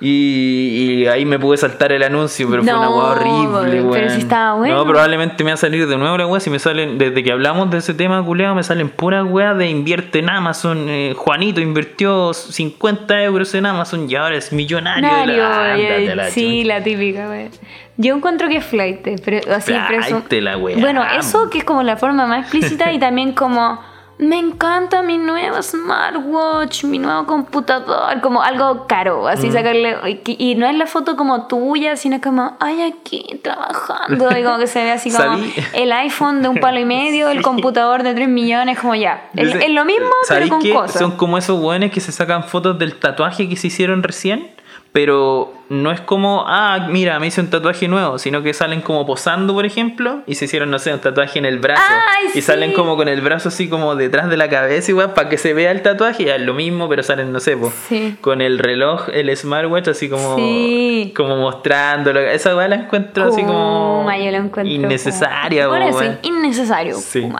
Y, y ahí me pude saltar el anuncio, pero fue una weá horrible, pero weón. si estaba bueno. No, probablemente me va a salir de nuevo la weá. Si me salen, desde que hablamos de ese tema, culeado, me salen puras weas de invierte en Amazon. Eh, Juanito invirtió 50 euros en Amazon y ahora es millonario. Nario, ándate eh, la sí, la típica, wea. Yo encuentro que es flight, pero así preso- Flight, la wea. Bueno, eso que es como la forma más explícita y también como me encanta mi nuevo smartwatch, mi nuevo computador, como algo caro, Mm. así sacarle y, y no es la foto como tuya, sino como ay aquí trabajando y como que se ve así como Sabí- el iPhone de un palo y medio, el computador de 3 millones, como ya. Es, lo mismo pero ¿sabéis con qué? cosas. Son como esos weones que se sacan fotos del tatuaje que se hicieron recién, pero no es como, ah, mira, me hice un tatuaje nuevo, sino que salen como posando, por ejemplo, y se hicieron, no sé, un tatuaje en el brazo. Ay, y sí. salen como con el brazo así como detrás de la cabeza, igual, para que se vea el tatuaje, ya es lo mismo, pero salen, no sé, po, Sí. con el reloj, el smartwatch, así como, Sí. como mostrándolo. Esa weá la encuentro así como Kuma, yo lo encuentro innecesaria, po, Por eso, innecesario.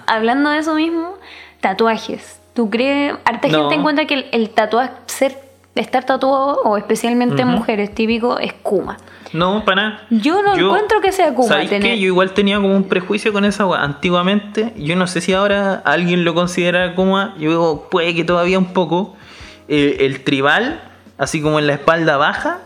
Hablando de eso mismo, tatuajes. ¿Tú crees? Harta No. gente encuentra que el, el tatuaje, ser, estar tatuado, o especialmente en mujeres, típico, es Kuma. No, para nada. Yo no encuentro que sea Kuma ¿sabéis tener- qué? Yo igual tenía como un prejuicio con esa weá. Antiguamente, yo no sé si ahora alguien lo considera Kuma. Yo digo, puede que todavía un poco. Eh, el tribal, así como en la espalda baja.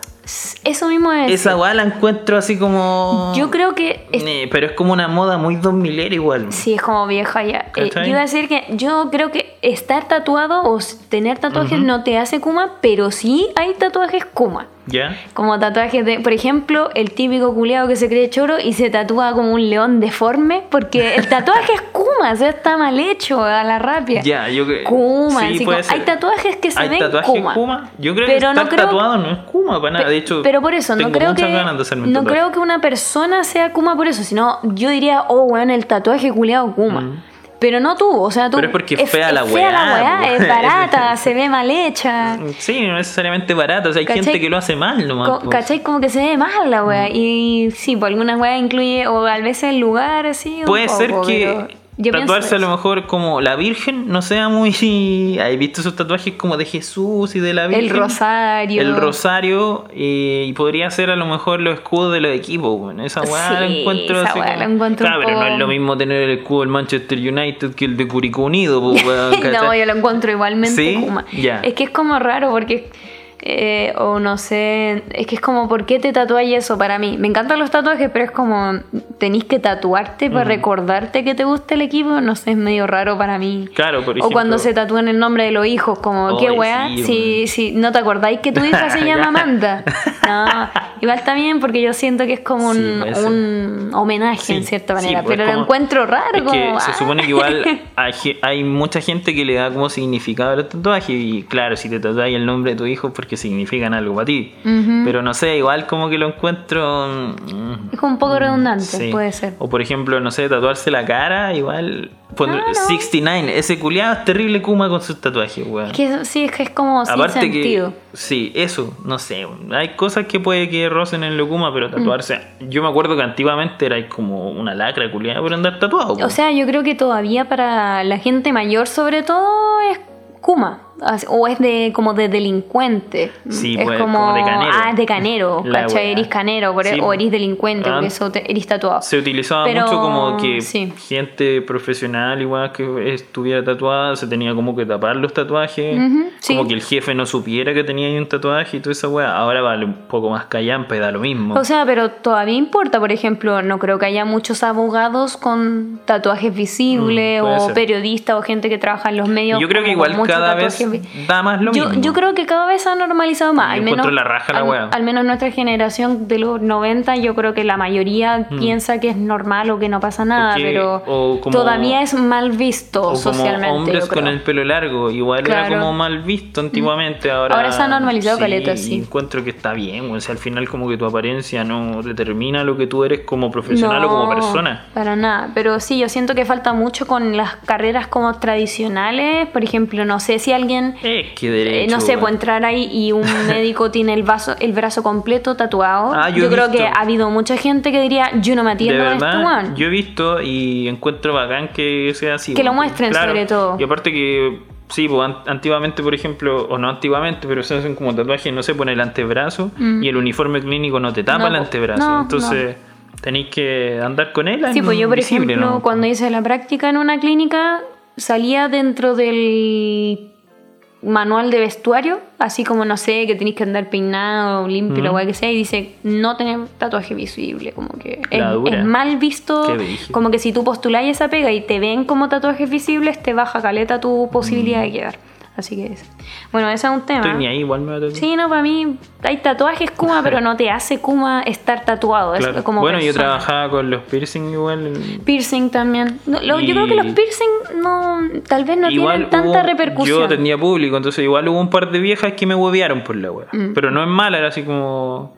Eso mismo es. Esa weá la encuentro así como. Yo creo que es- Eh, pero es como una moda muy 2000 era igual. Sí, es como vieja ya. Eh, yo iba a decir que yo creo que estar tatuado o tener tatuajes no te hace Kuma, pero sí hay tatuajes Kuma. ¿Ya? Como tatuajes de, por ejemplo, el típico culeado que se cree choro y se tatúa como un león deforme, porque el tatuaje es Kuma, o sea, está mal hecho a la rapia. Ya, yo creo. Kuma, sí, así puede como- hay tatuajes que se ¿Hay ven tatuajes Kuma. Kuma? Yo creo Pero que no estar creo- tatuado no es Kuma para nada. De hecho, pero por eso, no creo que no creo que una persona sea Kuma por eso, sino yo diría, oh, weón, el tatuaje culeado Kuma. Pero no tú, o sea, tú. Mm. Pero es porque es fea la fea la weá, weá, es barata, se ve mal hecha. Sí, no necesariamente barato. O sea, hay ¿Cachai? gente que lo hace mal nomás. Co- pues. ¿Cachai? Como que se ve mal la weá. Y sí, por algunas weas incluye, o a veces el lugar así. un Puede ser que pero- Yo tatuarse a lo mejor como la Virgen no sea muy. ¿Has visto esos tatuajes como de Jesús y de la Virgen? El rosario. El rosario eh, y podría ser a lo mejor los escudos de los equipos. bueno, esa weá la encuentro esa weá la encuentro Claro, pero no es lo mismo tener el escudo del Manchester United que el de Curicó Unido. pues, no, yo lo encuentro igualmente ¿Sí? Kuma. Es que es como raro porque, eh, o no sé, es que es como, ¿por qué te tatuáis eso para mí? Me encantan los tatuajes, pero es como, tenéis que tatuarte para recordarte que te gusta el equipo, no sé, es medio raro para mí. Claro, por O cuando ejemplo- se tatúan el nombre de los hijos, como, ¿qué Ay, weá? sí, si, si no te acordáis que tu hija se llama Amanda. No, igual también porque yo siento que es como un, un homenaje en cierta manera, pues, pero como- lo encuentro raro. Es que como, se ah. supone que igual hay, hay mucha gente que le da como significado a los tatuajes y claro, si te tatuáis el nombre de tu hijo es porque significan algo para ti. Pero no sé, igual como que lo encuentro... mm, Es como un poco redundante, sí. puede ser. O por ejemplo, no sé, tatuarse la cara, igual... Pon- Ah, no. 69, ese culiado es terrible Kuma con sus tatuajes, weón. Es que sí, es que es como sin sentido. que, sí, eso, no sé, hay cosas que puede que rocen en Locuma, pero tatuarse, yo me acuerdo que antiguamente era como una lacra culiada por andar tatuado. O sea, yo creo que todavía para la gente mayor sobre todo es Kuma. O es de como de delincuente. Sí, es pues, como, como de canero. Ah, es de canero. ¿Cachai? Eres canero por- e- Sí, o eres delincuente, Ah, porque eso te, eres tatuado. se utilizaba Pero, mucho como que sí. gente profesional igual que estuviera tatuada se tenía como que tapar los tatuajes sí. como que el jefe no supiera que tenía ahí un tatuaje y toda esa weá ahora vale un poco más callampa y da lo mismo O sea, pero todavía importa, por ejemplo, no creo que haya muchos abogados con tatuajes visibles Mm, puede o ser. periodistas o gente que trabaja en los medios. yo creo que igual cada vez da más lo yo, mismo yo creo que cada vez se ha normalizado más. Al menos, la raja la al, al menos nuestra generación de los 90, yo creo que la mayoría piensa que es normal o que no pasa nada. Porque- pero como- todavía es mal visto o como socialmente. hombres con el pelo largo igual era como mal visto antiguamente ahora Ahora se ha normalizado caleta, sí. y encuentro que está bien o sea al final como que tu apariencia no determina lo que tú eres como profesional o como persona Para nada, pero sí, yo siento que falta mucho con las carreras como tradicionales. Por ejemplo, no sé si alguien, es que eh, derecho no sé, puede entrar ahí y un médico tiene el, vaso, el brazo completo tatuado. Ah, yo creo visto. que ha habido mucha gente que diría, yo no me De atiendo a este verdad, weón. yo he visto y encuentro bacán que sea así. Que lo muestren, sobre todo. Y aparte que, sí, pues, an- antiguamente, por ejemplo, o no antiguamente, pero se hacen como tatuajes, no sé, pone el antebrazo y el uniforme clínico no te tapa Mm. No, el antebrazo. No, Entonces, tenéis que andar con él. Sí, pues yo, por ejemplo, ¿no? cuando hice la práctica en una clínica, salía dentro del manual de vestuario, así como, no sé, que tenéis que andar peinado, limpio, lo Mm. cual que sea, y dice, no tener tatuaje visible, como que es, mal visto, como que si tú postuláis esa pega y te ven como tatuajes visibles, te baja caleta tu posibilidad de quedar. Así que es. Bueno, ese es un tema. Estoy ni ahí, igual me va a. Sí, no, para mí hay tatuajes Kuma, pero no te hace Kuma estar tatuado. Claro. Es como bueno, yo persona. trabajaba con los piercing igual. Piercing también. No, lo- Y- Yo creo que los piercing no, tal vez no igual tienen tanta hubo- repercusión. Yo tenía público, entonces igual hubo un par de viejas que me huevearon por la wea. Mm. Pero no es mala, era así como.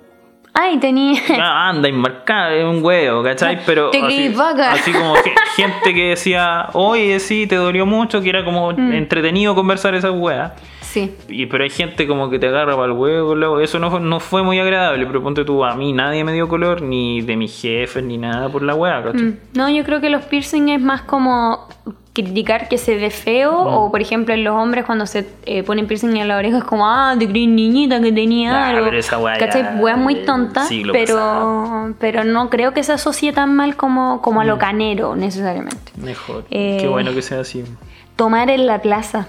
Ay, tenía. Ah, anda, enmarcada, es un huevo, ¿cachai? Pero Te así, vaca. así como ge- gente que decía, oye, sí, te dolió mucho, que era como Mm. entretenido conversar esas weas. Sí. Y, pero hay gente como que te agarra para el huevo, luego. eso no, fue- no fue muy agradable, pero ponte tú, a mí nadie me dio color, ni de mis jefes, ni nada por la wea, ¿cachai? Mm. No, yo creo que los piercing es más como criticar que se ve feo Mm. o por ejemplo en los hombres cuando se eh, ponen piercing en la oreja es como ah te creí niñita que tenía Ah, algo pero esa Weas muy tonta pero pasado. pero no creo que se asocie tan mal como, como Mm. a lo canero necesariamente Mejor. Eh, Qué bueno que sea así. tomar en la plaza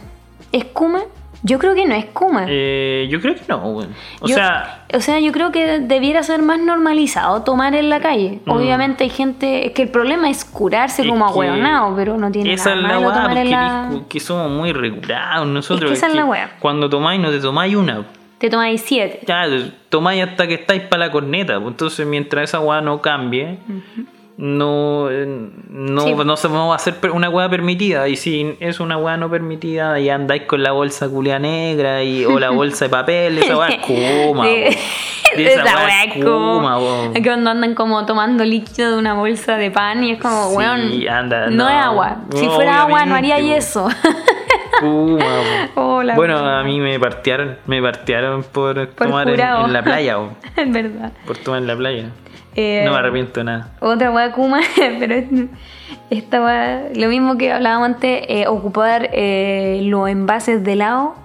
¿es Kuma? Yo creo que no es Kuma Eh, yo creo que no, weón. O Yo- sea, o sea, yo creo que debiera ser más normalizado tomar en la calle. Mm. Obviamente hay gente, es que el problema es curarse Es como ahueonado, pero no tiene esa nada es la tomar en la... que somos muy regulados nosotros. Es que esa es la. Cuando tomáis, no te tomáis una. Te tomáis siete. Ya, tomáis hasta que estáis para la corneta. pues, Entonces, mientras esa weá no cambie, no, Sí. no se no va a ser una weá permitida. Y si es una weá no permitida, y andáis con la bolsa culia negra y, o la bolsa de papel, esa weá es kuma. Sí. Esa Esa es que cuando andan como tomando líquido de una bolsa de pan y es como, Sí, weón, anda, no, no. es agua. Si fuera agua no haría eso. Hola. Bueno, a mí me partearon, me partearon por, Por tomar en, en la playa, es verdad. por tomar en la playa. Eh, No me arrepiento de nada. Otra weá Kuma, pero es- esta weá, lo mismo que hablábamos antes, eh, ocupar eh, los envases de helado,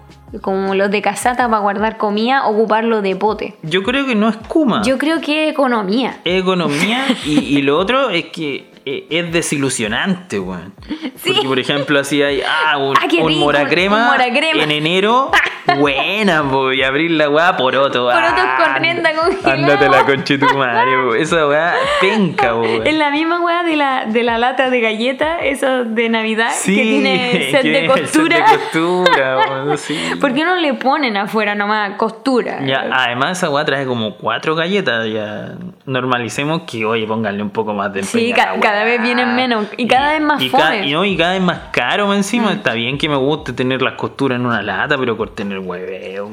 como los de casata para guardar comida, ocuparlo de pote. Yo creo que no es Kuma. Yo creo que es economía. Es economía y, y lo otro es que es desilusionante, weón. Sí. Porque, por ejemplo, así hay ah, un, Ah, un moracrema, en enero, buena, po, y abrir la weá por otro. Porotos con renta congelada. Ándate la concha de tu madre, po. Esa weá penca, weón. Es la misma weá de la, de la lata de galleta, esa de Navidad, Sí, que tiene set de es set costura. de costura, weón, sí. ¿Por qué no le ponen afuera nomás costura? Ya, además esa weá trae como cuatro galletas, ya normalicemos que, oye, pónganle un poco más de empeño Sí. Cada vez vienen menos y cada vez más y, fome. Y no, y cada vez más caro encima. Está bien que me guste tener las costuras en una lata, pero corten el hueveo.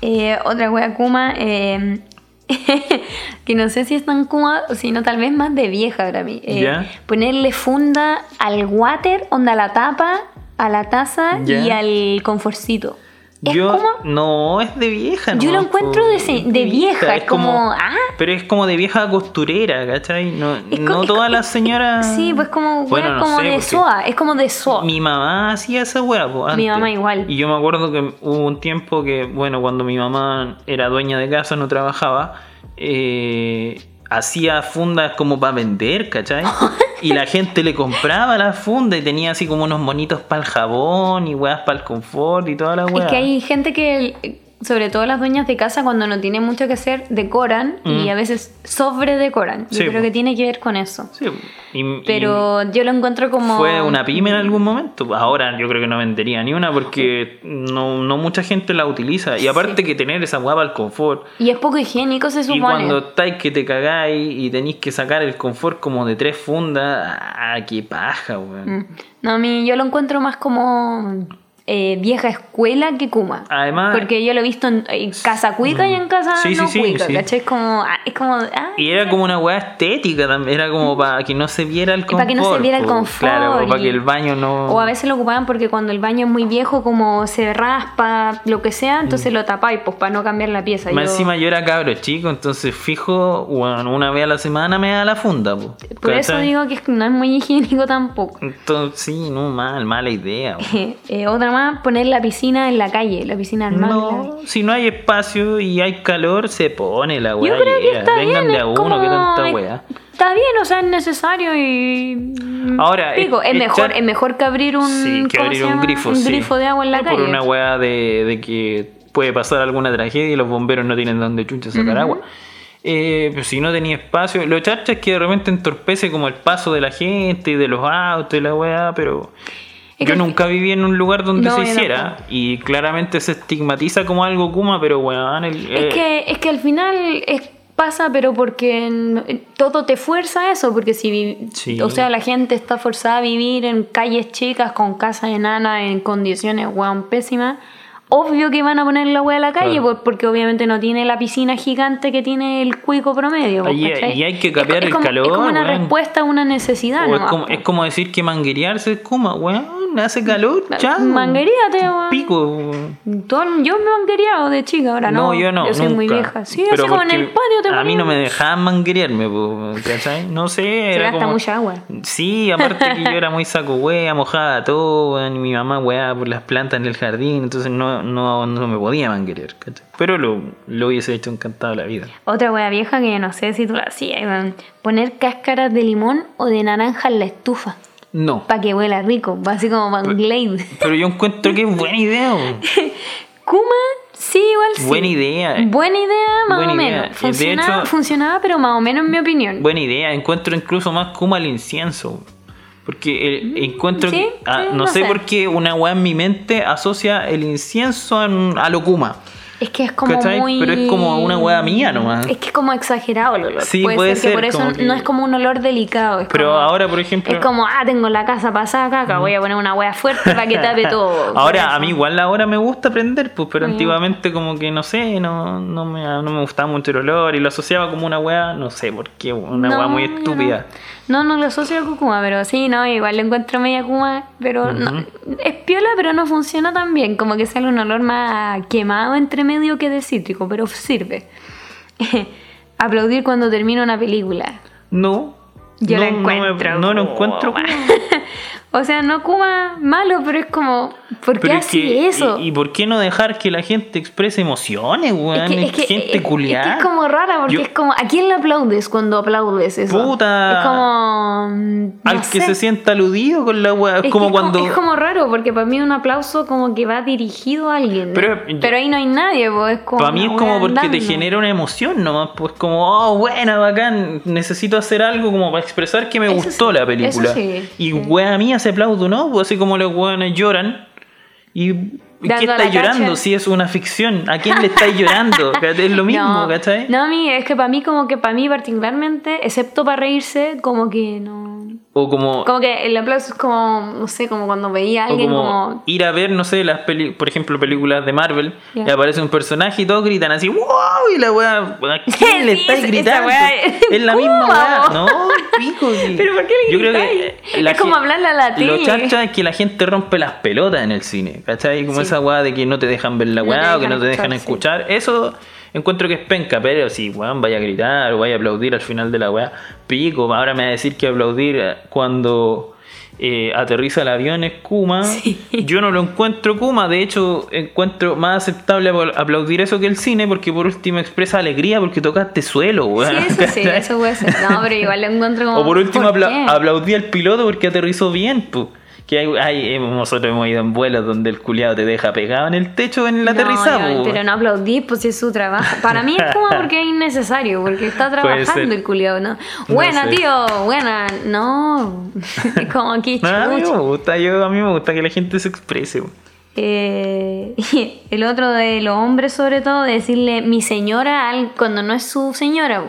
Eh, otra wea Kuma, eh, que no sé si es tan Kuma, sino tal vez más de vieja para mí. Eh. Ponerle funda al water, onda a la tapa, a la taza y al conforcito. ¿Es Yo Kuma? no es de vieja, Yo no, lo encuentro de se- de vieja, es como, ah. Pero es como de vieja costurera, ¿cachai? No, no todas las señoras. Sí, pues como, Bueno, no como sé, de porque soa, es como de soa. Mi mamá hacía esa hueá, po, antes. mamá igual. Y yo me acuerdo que hubo un tiempo que, bueno, cuando mi mamá era dueña de casa, no trabajaba, eh, hacía fundas como para vender, ¿cachai? Y la gente le compraba las fundas y tenía así como unos monitos para el jabón y weas para el confort y toda la Es wea. que hay gente que, sobre todo las dueñas de casa, cuando no tienen mucho que hacer, decoran y Mm. a veces sobre decoran. Yo Sí, creo que tiene que ver con eso. Sí, y- y Pero yo lo encuentro como... fue una pyme en algún momento. Ahora yo creo que no vendería ni una porque no, no mucha gente la utiliza. Y aparte que tener esa guapa al confort. Y es poco higiénico, se Y supone. cuando estáis que te cagáis y tenéis que sacar el confort como de tres fundas, ah, qué paja, weón. Mm. No, a mí yo lo encuentro más como eh, vieja escuela que Kuma. Además- Porque yo lo he visto en, en casa cuica y en casa Sí, sí, no sí, cuica, sí. ¿cachai? Es como... ah, Es como ah, Y era como una weá estética también, era como para que no se viera el confort. para que no se viera el confort Claro, para que el baño no. O a veces lo ocupaban porque cuando el baño es muy viejo, como se raspa, lo que sea, entonces lo tapáis, pues para no cambiar la pieza. Mm. Más Yo- encima yo era cabro chico, entonces fijo, bueno, una vez a la semana me da la funda, po. Por eso digo que no es muy higiénico tampoco. Entonces, sí, no, mal, mala idea. Eh, otra más, poner la piscina en la calle, la piscina en la No, si no hay espacio y hay calor, se pone la Yo weá. creo que está Vengan bien. de es a uno, como- que tanta weá. Está bien, o sea, es necesario y. Ahora, Pico, es, echar- mejor, es mejor que abrir un. Sí, que ¿cómo abrir un grifo, Un sí. grifo de agua en la No calle. Por una weá de, de que puede pasar alguna tragedia y los bomberos no tienen donde chucha sacar agua. Eh, pero si no tenía espacio, lo charcha es que de repente entorpece como el paso de la gente y de los autos y la weá, pero Es yo nunca viví en un lugar donde No, se hiciera y claramente se estigmatiza como algo kuma, pero weón, el, eh, Es que, es que al final es- pasa, pero porque todo te fuerza a eso, porque si, Sí. o sea, la gente está forzada a vivir en calles chicas con casas enanas en condiciones, weón, pésimas, obvio que van a poner la weá a la calle, Claro. por- porque obviamente no tiene la piscina gigante que tiene el cuico promedio. Y hay que cambiar es el como- calor, Es como una respuesta a una necesidad, es, nomás, como, po. es como decir que manguerearse es kuma, weón, hace calor, chao. Mangueríate, weón. Pico. Todo- yo me han querido de chica, ahora no. No, yo no. Yo soy muy vieja. Sí, Pero así como en el patio te A mí no me dejaban manguerearme. No sé. Se era gasta como- mucha agua. Sí, aparte que yo era muy saco wea, mojaba todo, weón, y mi mamá weá por las plantas en el jardín, entonces no, no, no me podía manguerear, ¿cachai? Pero lo, lo hubiese hecho encantado la vida. Otra wea vieja que no sé si tú la hacías. Poner cáscaras de limón o de naranja en la estufa. No. Para que huela rico, así como Van Glade. Pero yo encuentro que es buena idea. Kuma, sí, igual sí. Buena idea. Buena idea, más Buena o idea. menos. Funcionaba, hecho- funcionaba, pero más o menos en mi opinión. Buena idea, encuentro incluso más kuma el incienso. Porque el- encuentro Mm, sí, que. ah, sí, no, no sé, por qué una weá en mi mente asocia el incienso a, a lo kuma. Es que es como ¿Cachai? muy... Pero es como una wea mía nomás. Es que es como exagerado el olor. Sí, puede, puede ser, que por eso que- no es como un olor delicado. es Pero como- ahora, por ejemplo. Es como, ah, tengo la casa pasada caca, voy a poner una wea fuerte para que tape todo. Ahora, a mí igual ahora me gusta aprender, pues, pero antiguamente como que no sé, no, no, me, no me gustaba mucho el olor y lo asociaba como una weá, no sé por qué, una No, muy estúpida. No, no lo asocio con Kuma, pero sí, no, igual lo encuentro media Kuma, pero no- es piola, pero no funciona tan bien, como que sale un olor más quemado entre medio que de cítrico, pero sirve. Aplaudir cuando termina una película. No. Yo no, lo no me- encuentro. No, lo encuentro. O sea, no Kuma malo, pero es como. ¿Por qué Pero es que, eso? Y, y por qué no dejar que la gente exprese emociones, weón? es que, es que- gente es- culiada. Es que es como rara, porque Yo- es como. ¿A quién le aplaudes cuando aplaudes eso? Puta. Es como. mm, no Al que sé. se sienta aludido con la weá. Es, como que cuando. Es como raro, porque para mí un aplauso como que va dirigido a alguien. Pero- Pero, ahí no hay nadie, pues como. Para mí es como porque te andando. genera una emoción nomás, pues como, oh, buena, bacán, necesito hacer algo como para expresar que me Eso gustó sí, la película. sí, y sí. wea mía se aplaudo, ¿no? Pues así como los weones lloran. ¿Y, ¿y Dando qué estáis llorando cacha. si es una ficción? ¿A quién le estáis llorando? Es lo mismo, no, ¿cachai? No, a mí, es que para mí, como que para mí particularmente, excepto para reírse, como que no. O como, Como que el aplauso es como, no sé, como cuando veía a alguien como como. ir a ver, no sé, las peli por ejemplo, películas de Marvel, y aparece un personaje y todos gritan así, wow, y la wea, ¿a quién le Sí, estáis gritando? es es la misma po. no, pico. ¿Pero por qué le Yo creo que gritáis? la Es como hablarle a la Lo tele. chacha es que la gente rompe las pelotas en el cine, ¿cachai? Como Sí. esa weá de que no te dejan ver la No weá o que no te dejan escuchar, escuchar. Eso encuentro que es penca, pero si weón vaya a gritar o vaya a aplaudir al final de la weá, pico. Ahora me va a decir que aplaudir eh, cuando eh, aterriza el avión es Kuma. Yo no lo encuentro Kuma, de hecho encuentro más aceptable apl- aplaudir eso que el cine porque por último expresa alegría porque tocaste suelo, Sí, weón. eso sí, eso puede ser. No, pero igual lo encuentro como. O por último ¿por apla- qué? aplaudí al piloto porque aterrizó bien, pues. Que hay, hay- hemos- nosotros hemos ido en vuelos donde el culiado te deja pegado en el techo en el No, aterrizado. yo- pero no aplaudí, pues si es su trabajo. Para mí es como porque es innecesario, porque está trabajando el culiado, ¿no? No Buena, sé. tío, buena. No, es como aquí No, a mí me gusta, yo, a mí me gusta que la gente se exprese. Eh, y el otro de los hombres, sobre todo, de decirle mi señora cuando no es su señora.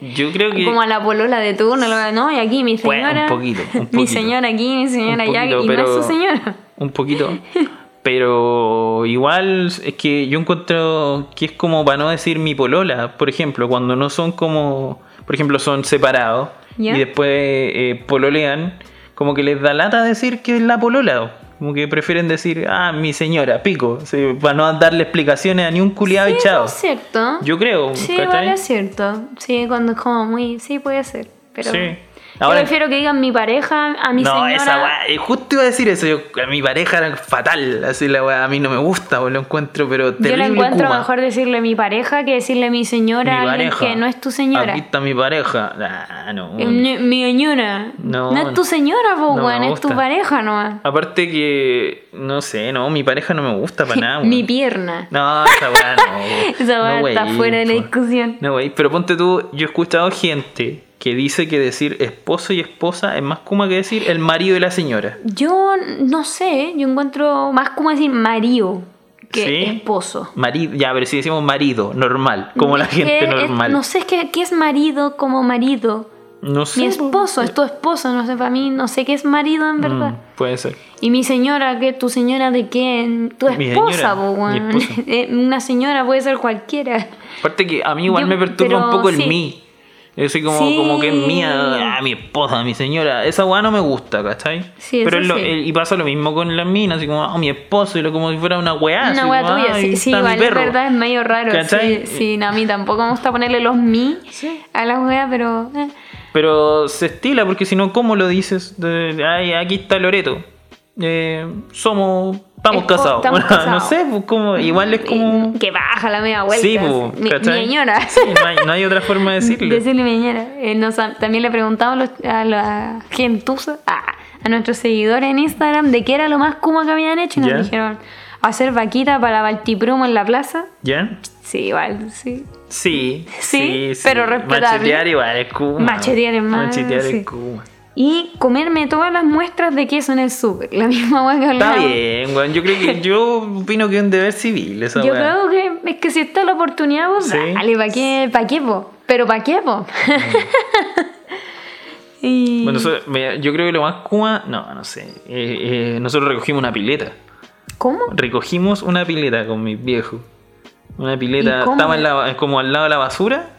Yo creo que. Como a la polola de turno, no, y aquí mi Bueno, un señora. poquito, un Mi poquito. señora aquí, mi señora allá, y no es su señora. Un poquito. Pero igual es que yo encuentro que es como para no decir mi polola, por ejemplo, cuando no son como, por ejemplo, son separados ¿Ya? y después eh, pololean, como que les da lata decir que es la polola. Como que prefieren decir, ah, mi señora, pico, sí, para no darle explicaciones a ni un culiado Sí, y chao. es cierto. Yo creo, Sí, vale, es cierto. Sí, cuando es como muy. Sí, puede ser. Pero. Sí. Yo prefiero que digan mi pareja a mi no, señora. esa weá, eh, justo iba a decir eso. Yo, a mi pareja era fatal. Así la weá, a mí no me gusta, pues lo encuentro, pero Yo le encuentro Kuma. mejor decirle mi pareja que decirle mi señora Mi pareja. que no es tu señora. Aquí está mi pareja. Ah, no. Eh, Mi, mi señora. No, es tu señora, po, no me weón, es tu pareja nomás. Aparte que, no sé, no, mi pareja no me gusta para nada. mi pierna. No, esa weá no. Esa weá No, está wey, fuera de la discusión. No, wey, pero ponte tú, yo he escuchado gente que dice que decir esposo y esposa es más kuma que decir el marido y la señora. Yo no sé, yo encuentro más como decir marido que ¿Sí? esposo. Marido, ya, pero si decimos marido, normal, como la gente es- normal. no sé, es que ¿qué es marido como marido? No sé. Mi po. esposo, es tu esposo, no sé, para mí no sé qué es marido en verdad. Mm, puede ser. Y mi señora, ¿qué? ¿Tu señora de qué? Tu esposa. Eh, Una señora puede ser cualquiera. Aparte que a mí igual Yo- me perturba pero un poco el sí. mí. Yo soy como, Sí. como que es mía, ah, mi esposa, mi señora. Esa weá no me gusta, ¿cachai? Sí, Pero lo- sí. el- y pasa lo mismo con las minas, así como, ah, mi esposo, y lo como si fuera una weá. así Una como, tuya, "Ay, sí, sí, igual es perro". verdad, es medio raro. ¿Cachai? Sí, sí, no, a mí tampoco me gusta ponerle los mi a las weas, pero. eh. Pero se estila, porque si no, ¿cómo lo dices? De, Ay, aquí está Loreto. Eh, somos. Estamos Espo- casados. estamos no casados. sé, pues como, igual es como. Que baja la media vuelta. Sí, pues, mi, mi señora. Sí, no hay, no hay otra forma de decirle. Decirle mi señora. Eh, nos- también le preguntamos a, la gentuza, a, a nuestros seguidores en Instagram, de qué era lo más kuma que habían hecho y nos dijeron hacer vaquita para Baltiprumo en la plaza. ¿Ya? Sí, igual, sí. Sí, Sí, pero respetable. Machetear igual es kuma. Machetear es más, Machetear sí. es kuma. Y comerme todas las muestras de queso en el súper. La misma hueá que Está hablamos. bien, weón. Yo creo que yo opino que es un deber civil esa Yo weá. creo que es que si está la oportunidad, pues Sí. dale, ¿para qué? ¿Para qué, po? Pero ¿para qué, po? y... Bueno, eso- yo creo que lo más kuma, no, no sé. Eh, eh, nosotros recogimos una pileta. ¿Cómo? Recogimos una pileta con mis viejos. Una pileta, estaba en la- como al lado de la basura.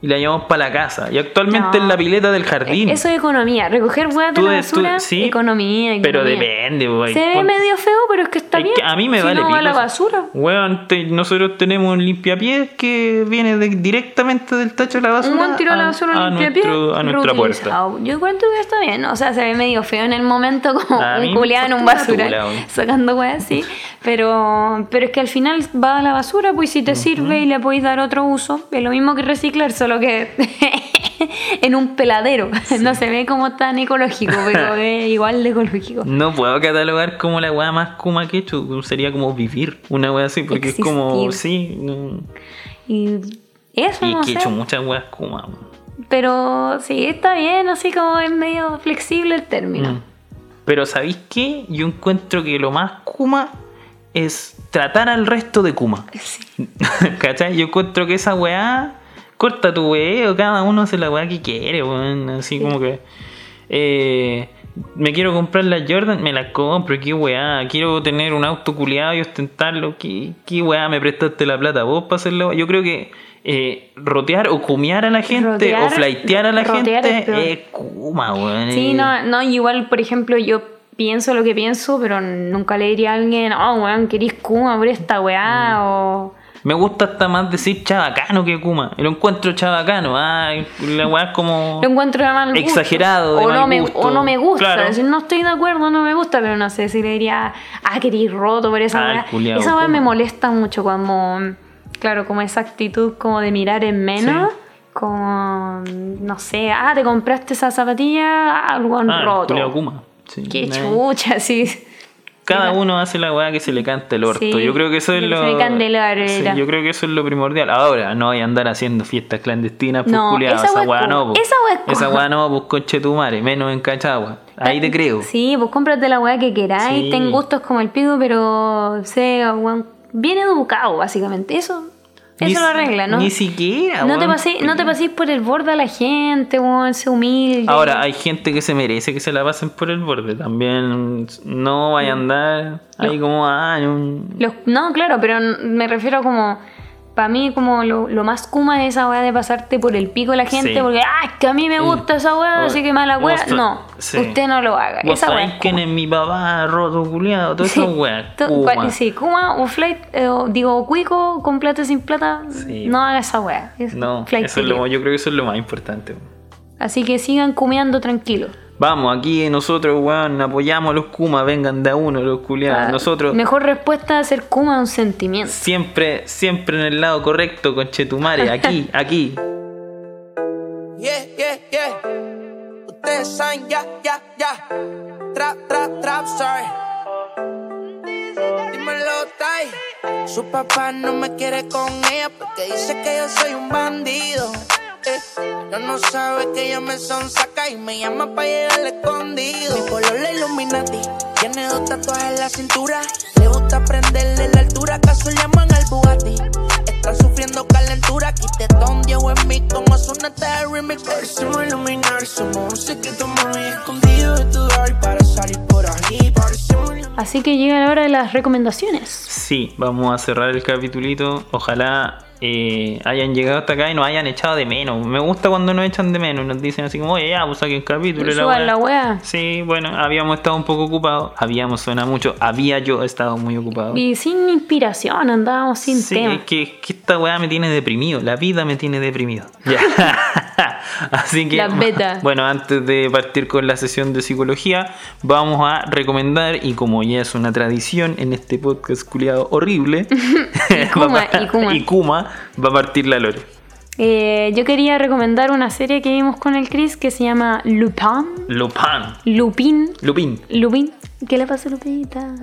Y la llevamos para la casa. Y actualmente No. en la pileta del jardín. Eso es economía. Recoger huevas de la de- tú- basura, sí, economía, Pero economía. depende, güey. Se ve medio feo, pero es que está Es bien. que a mí me si vale no va a la basura. Weón, te- nosotros tenemos un limpiapiés que viene de- directamente del tacho de la basura. Un tiro a la basura a, limpia nuestro- a nuestra puerta. Yo encuentro que está bien. O sea, se ve medio feo en el momento como A un culiado en un basura sacando weas así. Pero, pero es que al final va a la basura, pues si te sirve y le podéis dar otro uso, es lo mismo que reciclar, solo que en un peladero. No se ve como tan ecológico, pero es igual de ecológico. No puedo catalogar como la weá más kuma que he hecho. Sería como vivir una weá así, porque es como. Sí. no. Y eso, Y no que he hecho muchas weas kuma. Pero sí, está bien, así como es medio flexible el término. Mm. Pero ¿sabéis qué? Yo encuentro que lo más kuma es tratar al resto de kuma. Sí. ¿Cachai? Yo encuentro que esa weá, corta tu weá, cada uno hace la weá que quiere, weón. Así como que. eh, me quiero comprar la Jordan, me la compro, qué weá. Quiero tener un auto culiado y ostentarlo, qué, qué weá me prestaste la plata vos para hacerlo. Yo creo que eh, rotear o cumear a la gente Rotear- o flaitear a la es gente es kuma, weón. Sí, Eh, no, no, igual, por ejemplo, yo pienso lo que pienso, pero nunca le diría a alguien, oh, weón, querís Kuma por esta weá, Mm. o... Me gusta hasta más decir chabacano que kuma. Lo encuentro chabacano. Ay, la weá es como. Lo encuentro de mal gusto. Exagerado, de o, no me, gusto. o no me gusta. Claro. Decir, no estoy de acuerdo, no me gusta, pero no sé si le diría, ah, querís roto por esa weá. Esa weá me molesta mucho cuando, claro, como esa actitud como de mirar en menos. Sí. Como, no sé, ah, te compraste esa zapatilla, algo Ah, roto. kuma. Sí, Qué chucha, sí. Cada uno hace la weá que se le canta el orto. Sí, yo creo que eso es lo que cante. Sí, yo creo que eso es lo primordial. Ahora, no hay a andar haciendo fiestas clandestinas, pues No, esa weá no, pues. esa weá es Esa weá no, pues conche tu madre, menos en Cachagua. Ahí te creo. Sí, pues cómprate la weá que queráis, Sí. ten gustos como el pico, pero sea weón, bien educado, básicamente. Eso, Ni eso lo arregla, ¿no? Ni siquiera, no te paséis, no te por el borde a la gente, weón, sé humilde. Ahora, hay gente que se merece que se la pasen por el borde. También no vaya a andar ahí como, ah, un- Los- no, claro, pero me refiero como. Para mí, como lo, lo más kuma es esa weá de pasarte por el pico de la gente, Sí. porque, ah, es que a mí me gusta esa weá, así que mala weá. No, sí. usted no lo haga. Vos Esa weá quién es mi papá, roto, culiado, todo eso, weá. Kuma. Sí, Kuma o Flight, eh, digo, Cuico, con plata sin plata, Sí. no haga esa weá. Es No, flight eso es lo, yo creo que eso es lo más importante. Así que sigan cumeando tranquilos. Vamos, aquí nosotros, weón, apoyamos a los Kuma, vengan de a uno los culiados. Ah, nosotros Mejor respuesta a ser Kuma es un sentimiento. siempre, siempre en el lado correcto, con Chetumare, aquí, aquí. Yeah, yeah, yeah. Ustedes saben, ya, ya, ya. Trap, trap, trap, sorry. Dímelo, Tai. Su papá no me quiere con ella porque dice que yo soy un bandido. No, no sabe que ella me sonsaca y me llama para llegar al escondido. Mi color la Illuminati, tiene dos tatuajes en la cintura. Le gusta prenderle la altura, acaso le llaman al Bugatti. Está sufriendo calentura, quite don Diego en mí como suena este remix. Parecemos iluminar, somos un secreto muy escondido de tu dar para salir por ahí. Así que llega la hora de las recomendaciones. Sí, vamos a cerrar el capitulito. Ojalá eh, hayan llegado hasta acá y nos hayan echado de menos. Me gusta cuando nos echan de menos. Nos dicen así como, oye, ya, pues saquen capítulo. y la Suban weá". la weá. Sí, bueno, habíamos estado un poco ocupados. Habíamos suena mucho. Había yo estado muy ocupado. Y sin inspiración, andábamos sin Sí, tema. es que, es que esta weá me tiene deprimido. La vida me tiene deprimido. Ya. Así que. La beta. Bueno, antes de partir con la sesión de psicología, vamos a recomendar, y como ya es una tradición en este podcast culiado horrible, Kuma, y Kuma. y Kuma, va a partir la lore. Eh, yo quería recomendar una serie que vimos con el Chris que se llama Lupin. Lupin. Lupin. Lupin. Lupin. ¿Qué le pasa a Lupita?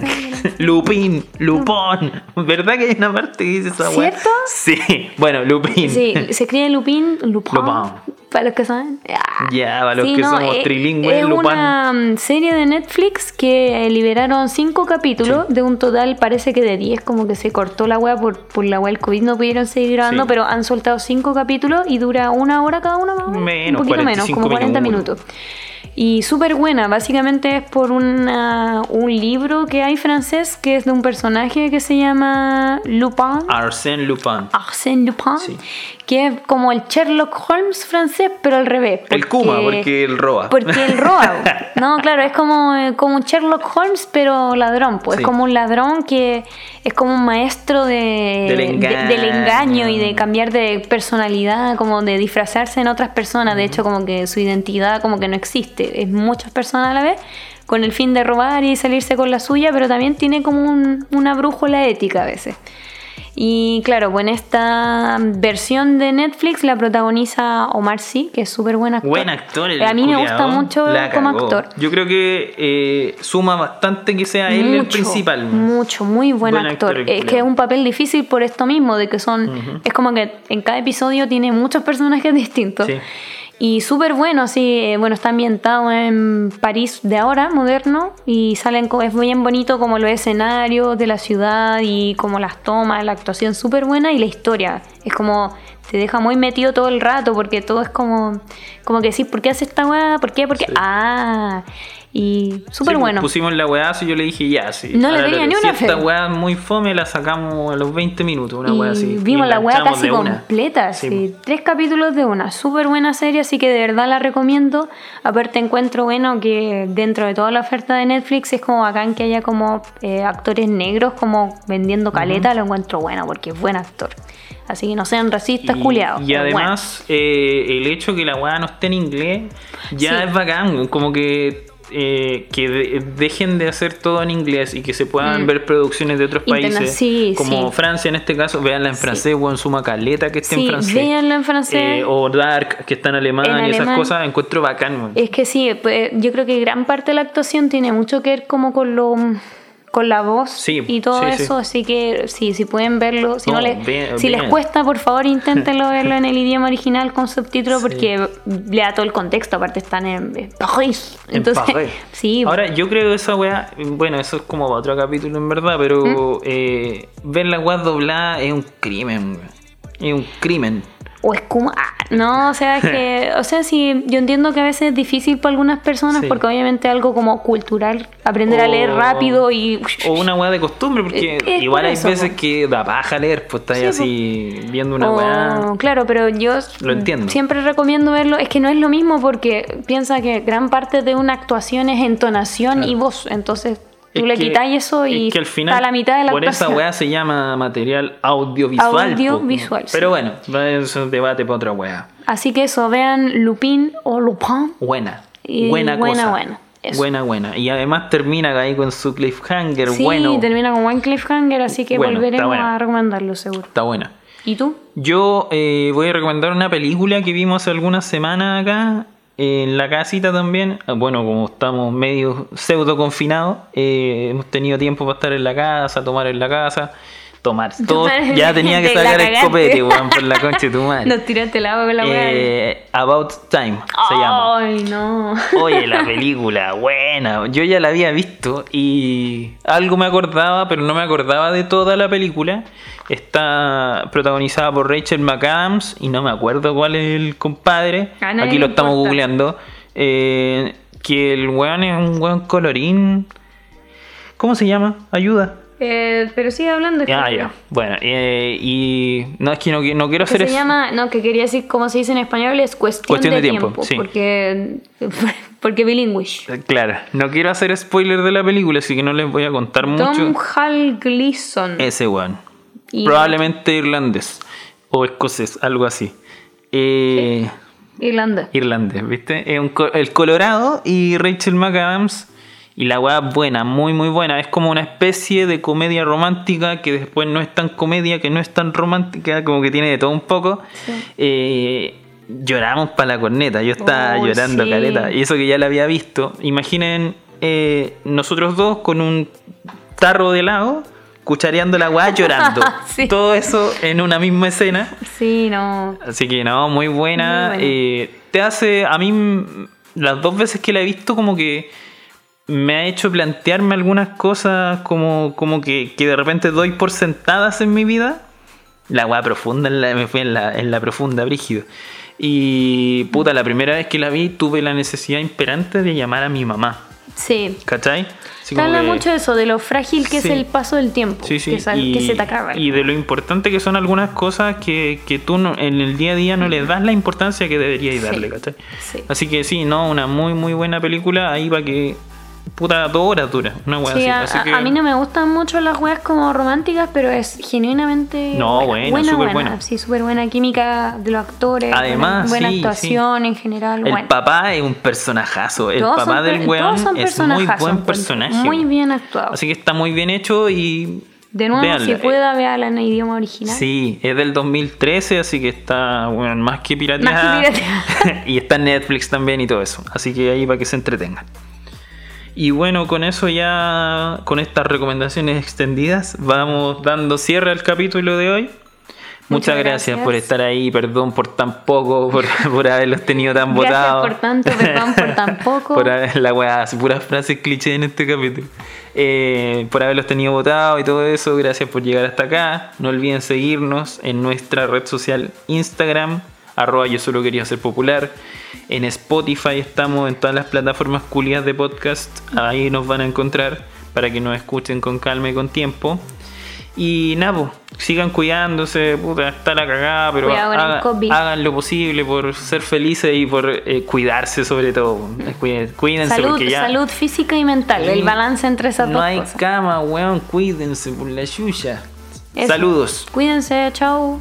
Lupin, Lupón. ¿Verdad que hay una parte que dice esa weá? ¿Cierto? Sí. Bueno, Lupin. Sí, se escribe Lupin, Lupin. Lupin. Para los que saben. Ah. Ya, para los Sí, que no, somos eh, trilingües, Es una mm, serie de Netflix que liberaron cinco capítulos de un total, parece que de 10, como que se cortó la web por, por la web del COVID, no pudieron seguir grabando, Sí. pero han soltado cinco capítulos y dura una hora cada uno más o menos. Menos, un poquito menos, 45 como 40 minutos. minutos. Y súper buena, básicamente es por una- un libro que hay francés que es de un personaje que se llama Lupin. Arsène Lupin. Arsène Lupin, Sí. Que es como el Sherlock Holmes francés, pero al revés. El Kuma, porque él roba. Porque él roba. no, claro, es como, eh, como un Sherlock Holmes, pero ladrón. Pues Sí. es como un ladrón que es como un maestro de, Del de- engaño. del engaño y de cambiar de personalidad, como de disfrazarse en otras personas. De hecho, como que su identidad como que no existe. Es muchas personas a la vez con el fin de robar y salirse con la suya, pero también tiene como un- una brújula ética a veces. Y claro, en esta versión de Netflix la protagoniza Omar Sy, que es súper buen actor. Buen actor, el A mí me gusta mucho como actor. Yo creo que eh, suma bastante que sea él el principal. Mucho, muy buen, Buen actor. es que es un papel difícil por esto mismo, de que son. Es como que en cada episodio tiene muchos personajes distintos. Sí. Y súper bueno, así, eh, bueno, está ambientado en París de ahora, moderno, y salen, es bien bonito como los escenarios de la ciudad y como las tomas, la actuación súper buena y la historia. Es como, te deja muy metido todo el rato porque todo es como, como que decís, ¿por qué hace esta weá? ¿Por qué? ¿Por qué? Sí. Ah, y súper Sí, bueno. Pusimos la weá, así yo le dije ya, sí. No le tenía ni si una esta fe. weá es muy fome, la sacamos a los 20 minutos, una weá así. Y vimos Y la weá casi completa, Sí, sí. tres capítulos de una, súper buena serie, así que de verdad la recomiendo. Aparte encuentro bueno que dentro de toda la oferta de Netflix es como bacán que haya como eh, actores negros como vendiendo caleta, lo encuentro bueno porque es buen actor. Así que no sean racistas, Y- culiados. Y bueno. además, eh, el hecho que la weá no esté en inglés ya Sí. es bacán. Como que. Eh, que de- dejen de hacer todo en inglés y que se puedan Mm. ver producciones de otros Interna- países sí, como sí. Francia en este caso véanla en francés o en su macaleta que esté en francés véanlo en francés. Eh, o Dark que está en alemán En y esas cosas encuentro bacán. Es que sí, pues, yo creo que gran parte de la actuación tiene mucho que ver como con lo con la voz Sí, y todo sí, sí. eso, así que sí, si pueden verlo, si no, No, les, bien, si les bien. cuesta, por favor, inténtenlo verlo en el idioma original con subtítulos porque le da todo el contexto, aparte están en, en París. En Entonces, París. sí, Ahora, yo creo que esa weá, bueno, eso es como para otro capítulo en verdad, pero ¿Mm? eh, ver la weá doblada es un crimen. Es un crimen. O es como ah, no, o sea que, o sea, sí, yo entiendo que a veces es difícil para algunas personas Sí. porque obviamente algo como cultural, aprender a leer rápido y O una weá de costumbre, porque Es- igual por hay eso, veces que da paja leer, pues estás Sí, así viendo una weá. Claro, pero yo Lo entiendo. siempre recomiendo verlo. Es que no es lo mismo porque piensa que gran parte de una actuación es entonación Claro. y voz. Entonces tú Es le quitas eso y es que al final, está a la mitad de la por esa weá se llama material audiovisual. po. Audiovisual, sí. Pero bueno, es un debate para otra weá. Así que eso, vean Lupin o Lupin. Buena. Y buena buena, cosa. buena. Eso. Buena, buena. Y además termina ahí con su cliffhanger. Sí, bueno. termina con buen cliffhanger, así que Bueno, volveremos a recomendarlo seguro. Está buena. ¿Y tú? Yo eh, voy a recomendar una película que vimos hace algunas semanas acá, en la casita también. Ah, Bueno, como estamos medio pseudo confinados, eh, hemos tenido tiempo para estar en la casa, tomar en la casa. Tomar, todo, Tomar- ya tenía que sacar el copete, weón, por la concha de tu madre. Nos tiraste el agua con la weá. Eh, About Time se llama. Ay, no. Oye, la película, buena. Yo ya la había visto y algo me acordaba, pero no me acordaba de toda la película. Está protagonizada por Rachel McAdams y no me acuerdo cuál es el compadre. A nadie Aquí lo estamos googleando. Eh, que el weón es un weón colorín. ¿Cómo se llama? Ayuda. Eh, pero sigue hablando. Ah, ya. Bueno, eh, y no es que no, no quiero hacer se eso. llama, no, que quería decir como se dice en español, es cuestión, Cuestión de, de tiempo. tiempo, sí. Porque, porque bilingüe. Claro, no quiero hacer spoiler de la película, así que no les voy a contar mucho. Tom Hal Gleason. Ese weón. Probablemente irlandés o escocés, algo así. Eh, Irlanda. Irlandés, ¿viste? El Colorado y Rachel McAdams. Y la weá buena, muy muy buena. Es como una especie de comedia romántica que después no es tan comedia, que no es tan romántica, como que tiene de todo un poco. Eh, lloramos para la corneta. Yo estaba Oh, llorando sí. caleta. Y eso que ya la había visto. Imaginen eh, nosotros dos con un tarro de helado, cuchareando la weá llorando. Sí. Todo eso en una misma escena. Sí, no. Así que no, muy buena. Muy buena. Eh, te hace, a mí, las dos veces que la he visto, como que me ha hecho plantearme algunas cosas como, como que, que de repente doy por sentadas en mi vida. La weá profunda, en la- me fui en la, en la profunda, brígido. Y puta, la primera vez que la vi tuve la necesidad imperante de llamar a mi mamá. Sí. ¿Cachai? Te habla que- mucho de eso, de lo frágil que Sí. es el paso del tiempo. Sí, sí. Que, sal- y, que se te acaba. y de lo importante que son algunas cosas que, que tú no- en el día a día no les das la importancia que deberías darle, ¿cachai? Sí. Así que sí, no, una muy muy buena película. Ahí va que. Puta, dos horas dura. Una wea Sí, así. a, así que- a mí no me gustan mucho las weas como románticas, pero es genuinamente. No, buena, buena, súper buena. buena. Sí, súper buena química de los actores. Además, buena, buena sí, actuación en general. El papá es un personajazo. El Todos papá del weón es muy buen personaje. Muy bien actuado. Así que está muy bien hecho y. de nuevo, véanla. si pueda, véala en idioma original. Sí, es del 2013, así que está bueno, más que pirateada. Más que pirateada. y está en Netflix también y todo eso. Así que ahí para que se entretengan. Y bueno, con eso ya, con estas recomendaciones extendidas, vamos dando cierre al capítulo de hoy. Muchas, Muchas gracias. por estar ahí, perdón por tan poco, por, por haberlos tenido tan Gracias votados. por tanto, perdón por tan poco. por haber, la weá, puras frases cliché en este capítulo. Eh, por haberlos tenido votados y todo eso, gracias por llegar hasta acá. No olviden seguirnos en nuestra red social Instagram, arroba yo solo quería ser popular. En Spotify estamos en todas las plataformas culias de podcast. Ahí nos van a encontrar para que nos escuchen con calma y con tiempo. Y nada, po, sigan cuidándose, puta, está la cagada, pero haga- hagan lo posible por ser felices y por eh, cuidarse sobre todo. Eh, cuí- Cuídense salud, porque ya salud física y mental. El balance entre esas no dos hay cosas. cama, weón, cuídense por la yuya. Eso. Saludos. Cuídense, chao.